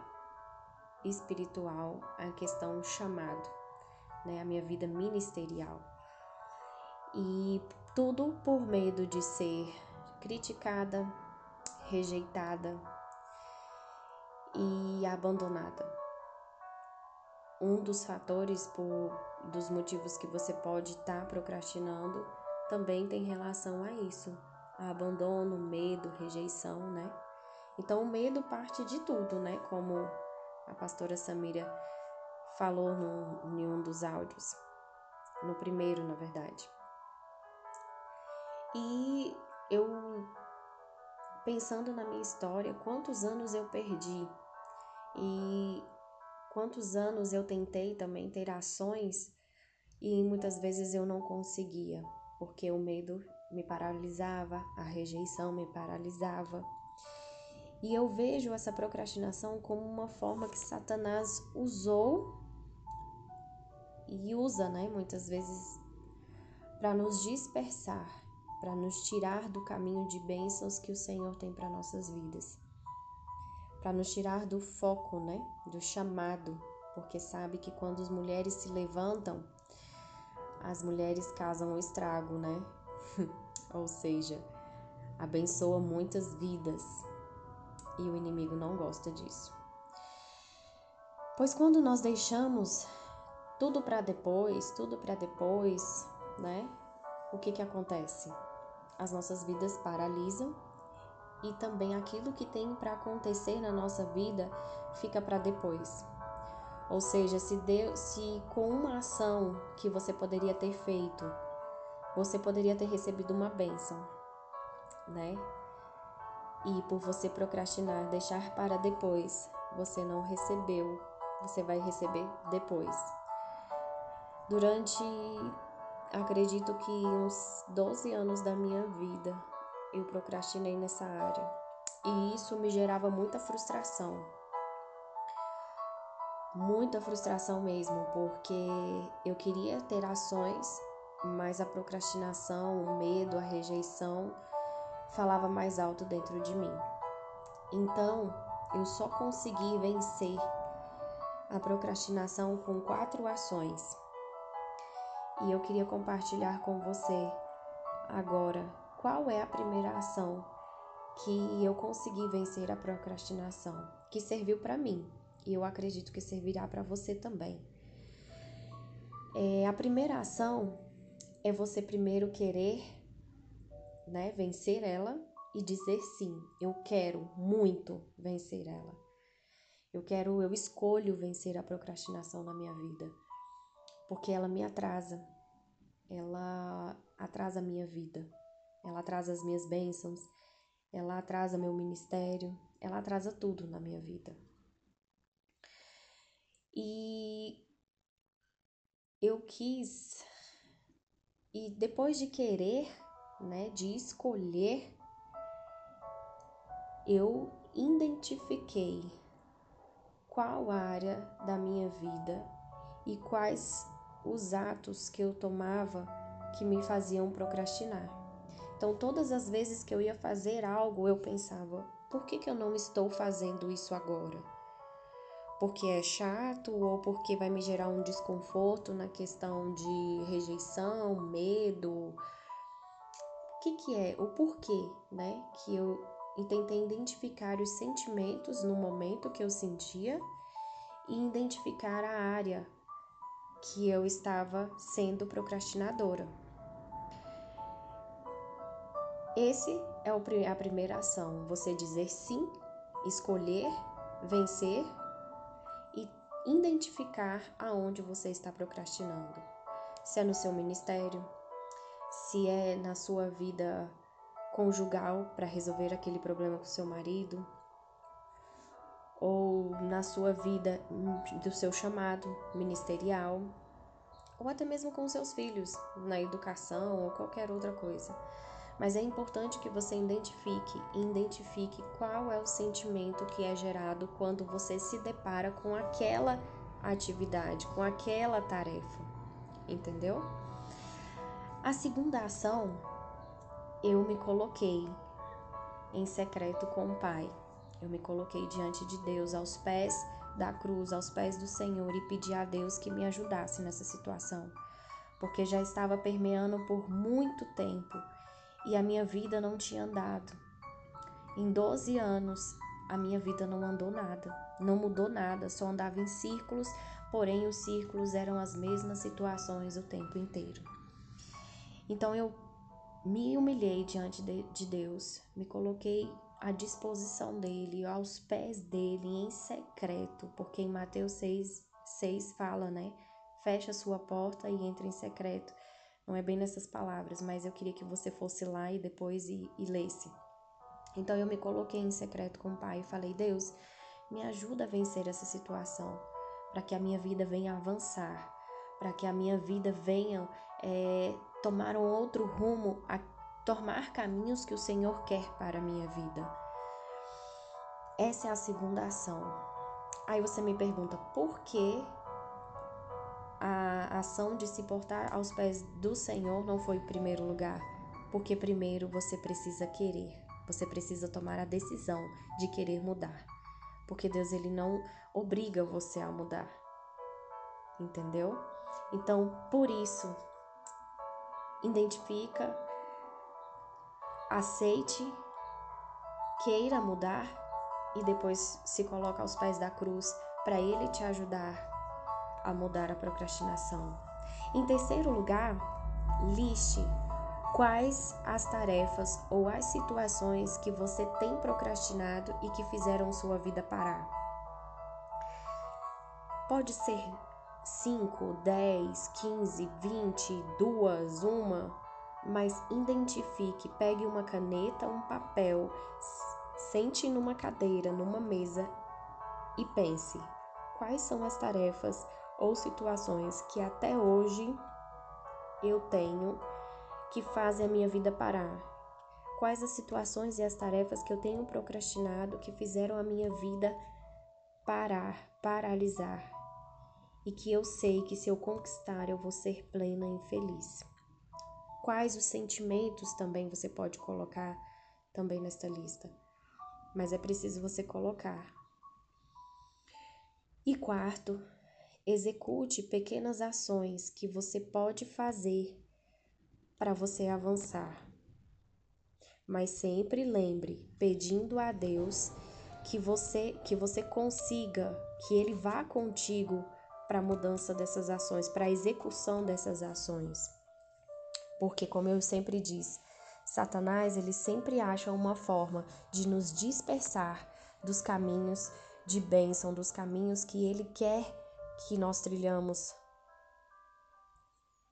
espiritual, a questão chamado, né, a minha vida ministerial. E tudo por medo de ser criticada, rejeitada e abandonada. Um dos fatores por, dos motivos que você pode estar tá procrastinando também tem relação a isso, a abandono, medo, rejeição, né? Então o medo parte de tudo, né? Como a pastora Samira falou no, em um dos áudios, no primeiro, na verdade. E eu pensando na minha história, quantos anos eu perdi e quantos anos eu tentei também ter ações e muitas vezes eu não conseguia porque o medo me paralisava, a rejeição me paralisava. E eu vejo essa procrastinação como uma forma que Satanás usou e usa, né, muitas vezes para nos dispersar, para nos tirar do caminho de bênçãos que o Senhor tem para nossas vidas. Para nos tirar do foco, né, do chamado, porque sabe que quando as mulheres se levantam, as mulheres causam um estrago, né? Ou seja, abençoa muitas vidas e o inimigo não gosta disso. Pois quando nós deixamos tudo para depois, tudo para depois, né? O que que acontece? As nossas vidas paralisam e também aquilo que tem para acontecer na nossa vida fica para depois. Ou seja, se, deu, se com uma ação que você poderia ter feito, você poderia ter recebido uma bênção, né? E por você procrastinar, deixar para depois, você não recebeu, você vai receber depois. Durante, acredito que uns 12 anos da minha vida, eu procrastinei nessa área. E isso me gerava muita frustração muita frustração mesmo, porque eu queria ter ações, mas a procrastinação, o medo, a rejeição falava mais alto dentro de mim. Então, eu só consegui vencer a procrastinação com quatro ações. E eu queria compartilhar com você agora qual é a primeira ação que eu consegui vencer a procrastinação, que serviu para mim e eu acredito que servirá para você também. É, a primeira ação é você primeiro querer, né, vencer ela e dizer sim, eu quero muito vencer ela. Eu quero, eu escolho vencer a procrastinação na minha vida, porque ela me atrasa. Ela atrasa a minha vida. Ela atrasa as minhas bênçãos. Ela atrasa meu ministério. Ela atrasa tudo na minha vida. E eu quis e depois de querer, né, de escolher, eu identifiquei qual área da minha vida e quais os atos que eu tomava que me faziam procrastinar. Então, todas as vezes que eu ia fazer algo, eu pensava: por que, que eu não estou fazendo isso agora? Porque é chato ou porque vai me gerar um desconforto na questão de rejeição, medo? O que, que é? O porquê, né? Que eu tentei identificar os sentimentos no momento que eu sentia e identificar a área que eu estava sendo procrastinadora. Esse é a primeira ação, você dizer sim, escolher, vencer identificar aonde você está procrastinando. Se é no seu ministério, se é na sua vida conjugal para resolver aquele problema com seu marido, ou na sua vida do seu chamado ministerial, ou até mesmo com seus filhos, na educação ou qualquer outra coisa. Mas é importante que você identifique, identifique qual é o sentimento que é gerado quando você se depara com aquela atividade, com aquela tarefa. Entendeu? A segunda ação eu me coloquei em secreto com o Pai. Eu me coloquei diante de Deus, aos pés da cruz, aos pés do Senhor e pedi a Deus que me ajudasse nessa situação, porque já estava permeando por muito tempo e a minha vida não tinha andado. Em 12 anos, a minha vida não andou nada, não mudou nada, só andava em círculos, porém os círculos eram as mesmas situações o tempo inteiro. Então eu me humilhei diante de, de Deus, me coloquei à disposição dele, aos pés dele, em secreto, porque em Mateus 6, 6 fala, né? Fecha sua porta e entra em secreto. Não é bem nessas palavras, mas eu queria que você fosse lá e depois e, e lesse. Então eu me coloquei em secreto com o Pai e falei: Deus, me ajuda a vencer essa situação, para que a minha vida venha avançar, para que a minha vida venha é, tomar um outro rumo, a tomar caminhos que o Senhor quer para a minha vida. Essa é a segunda ação. Aí você me pergunta por que a ação de se portar aos pés do Senhor não foi em primeiro lugar? Porque primeiro você precisa querer, você precisa tomar a decisão de querer mudar. Porque Deus ele não obriga você a mudar. Entendeu? Então, por isso, identifica, aceite, queira mudar e depois se coloca aos pés da cruz para ele te ajudar a mudar a procrastinação. Em terceiro lugar, liste quais as tarefas ou as situações que você tem procrastinado e que fizeram sua vida parar. Pode ser 5, 10, 15, 20, duas, uma, mas identifique, pegue uma caneta, um papel, sente numa cadeira, numa mesa e pense: quais são as tarefas ou situações que até hoje eu tenho que fazem a minha vida parar? Quais as situações e as tarefas que eu tenho procrastinado que fizeram a minha vida parar, paralisar? e que eu sei que se eu conquistar eu vou ser plena e feliz. Quais os sentimentos também você pode colocar também nesta lista? mas é preciso você colocar. E quarto, execute pequenas ações que você pode fazer para você avançar. Mas sempre lembre, pedindo a Deus que você que você consiga, que ele vá contigo para a mudança dessas ações, para a execução dessas ações. Porque como eu sempre disse, Satanás ele sempre acha uma forma de nos dispersar dos caminhos de bênção, dos caminhos que ele quer que nós trilhamos,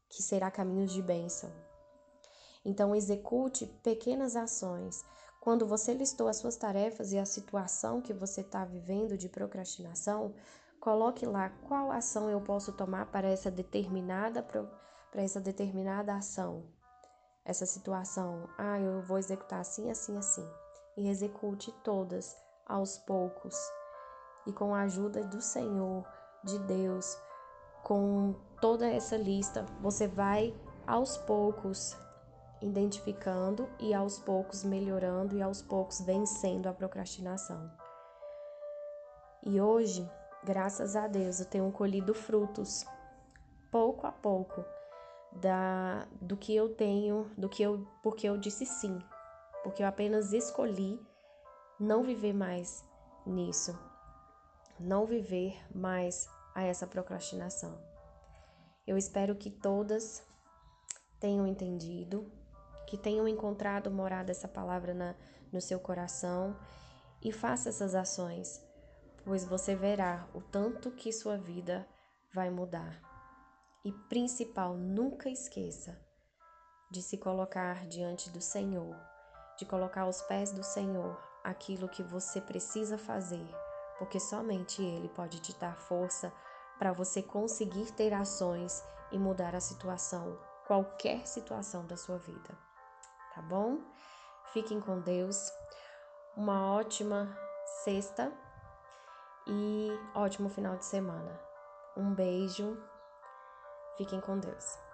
que será caminhos de bênção. Então execute pequenas ações. Quando você listou as suas tarefas e a situação que você está vivendo de procrastinação, coloque lá qual ação eu posso tomar para essa determinada para essa determinada ação essa situação, ah, eu vou executar assim, assim, assim, e execute todas aos poucos e com a ajuda do Senhor, de Deus, com toda essa lista, você vai aos poucos identificando e aos poucos melhorando e aos poucos vencendo a procrastinação. E hoje, graças a Deus, eu tenho colhido frutos pouco a pouco da do que eu tenho, do que eu porque eu disse sim, porque eu apenas escolhi não viver mais nisso, não viver mais a essa procrastinação. Eu espero que todas tenham entendido, que tenham encontrado morada essa palavra na, no seu coração e faça essas ações, pois você verá o tanto que sua vida vai mudar. E principal, nunca esqueça de se colocar diante do Senhor, de colocar aos pés do Senhor aquilo que você precisa fazer, porque somente Ele pode te dar força para você conseguir ter ações e mudar a situação, qualquer situação da sua vida. Tá bom? Fiquem com Deus. Uma ótima sexta e ótimo final de semana. Um beijo Fiquem com Deus.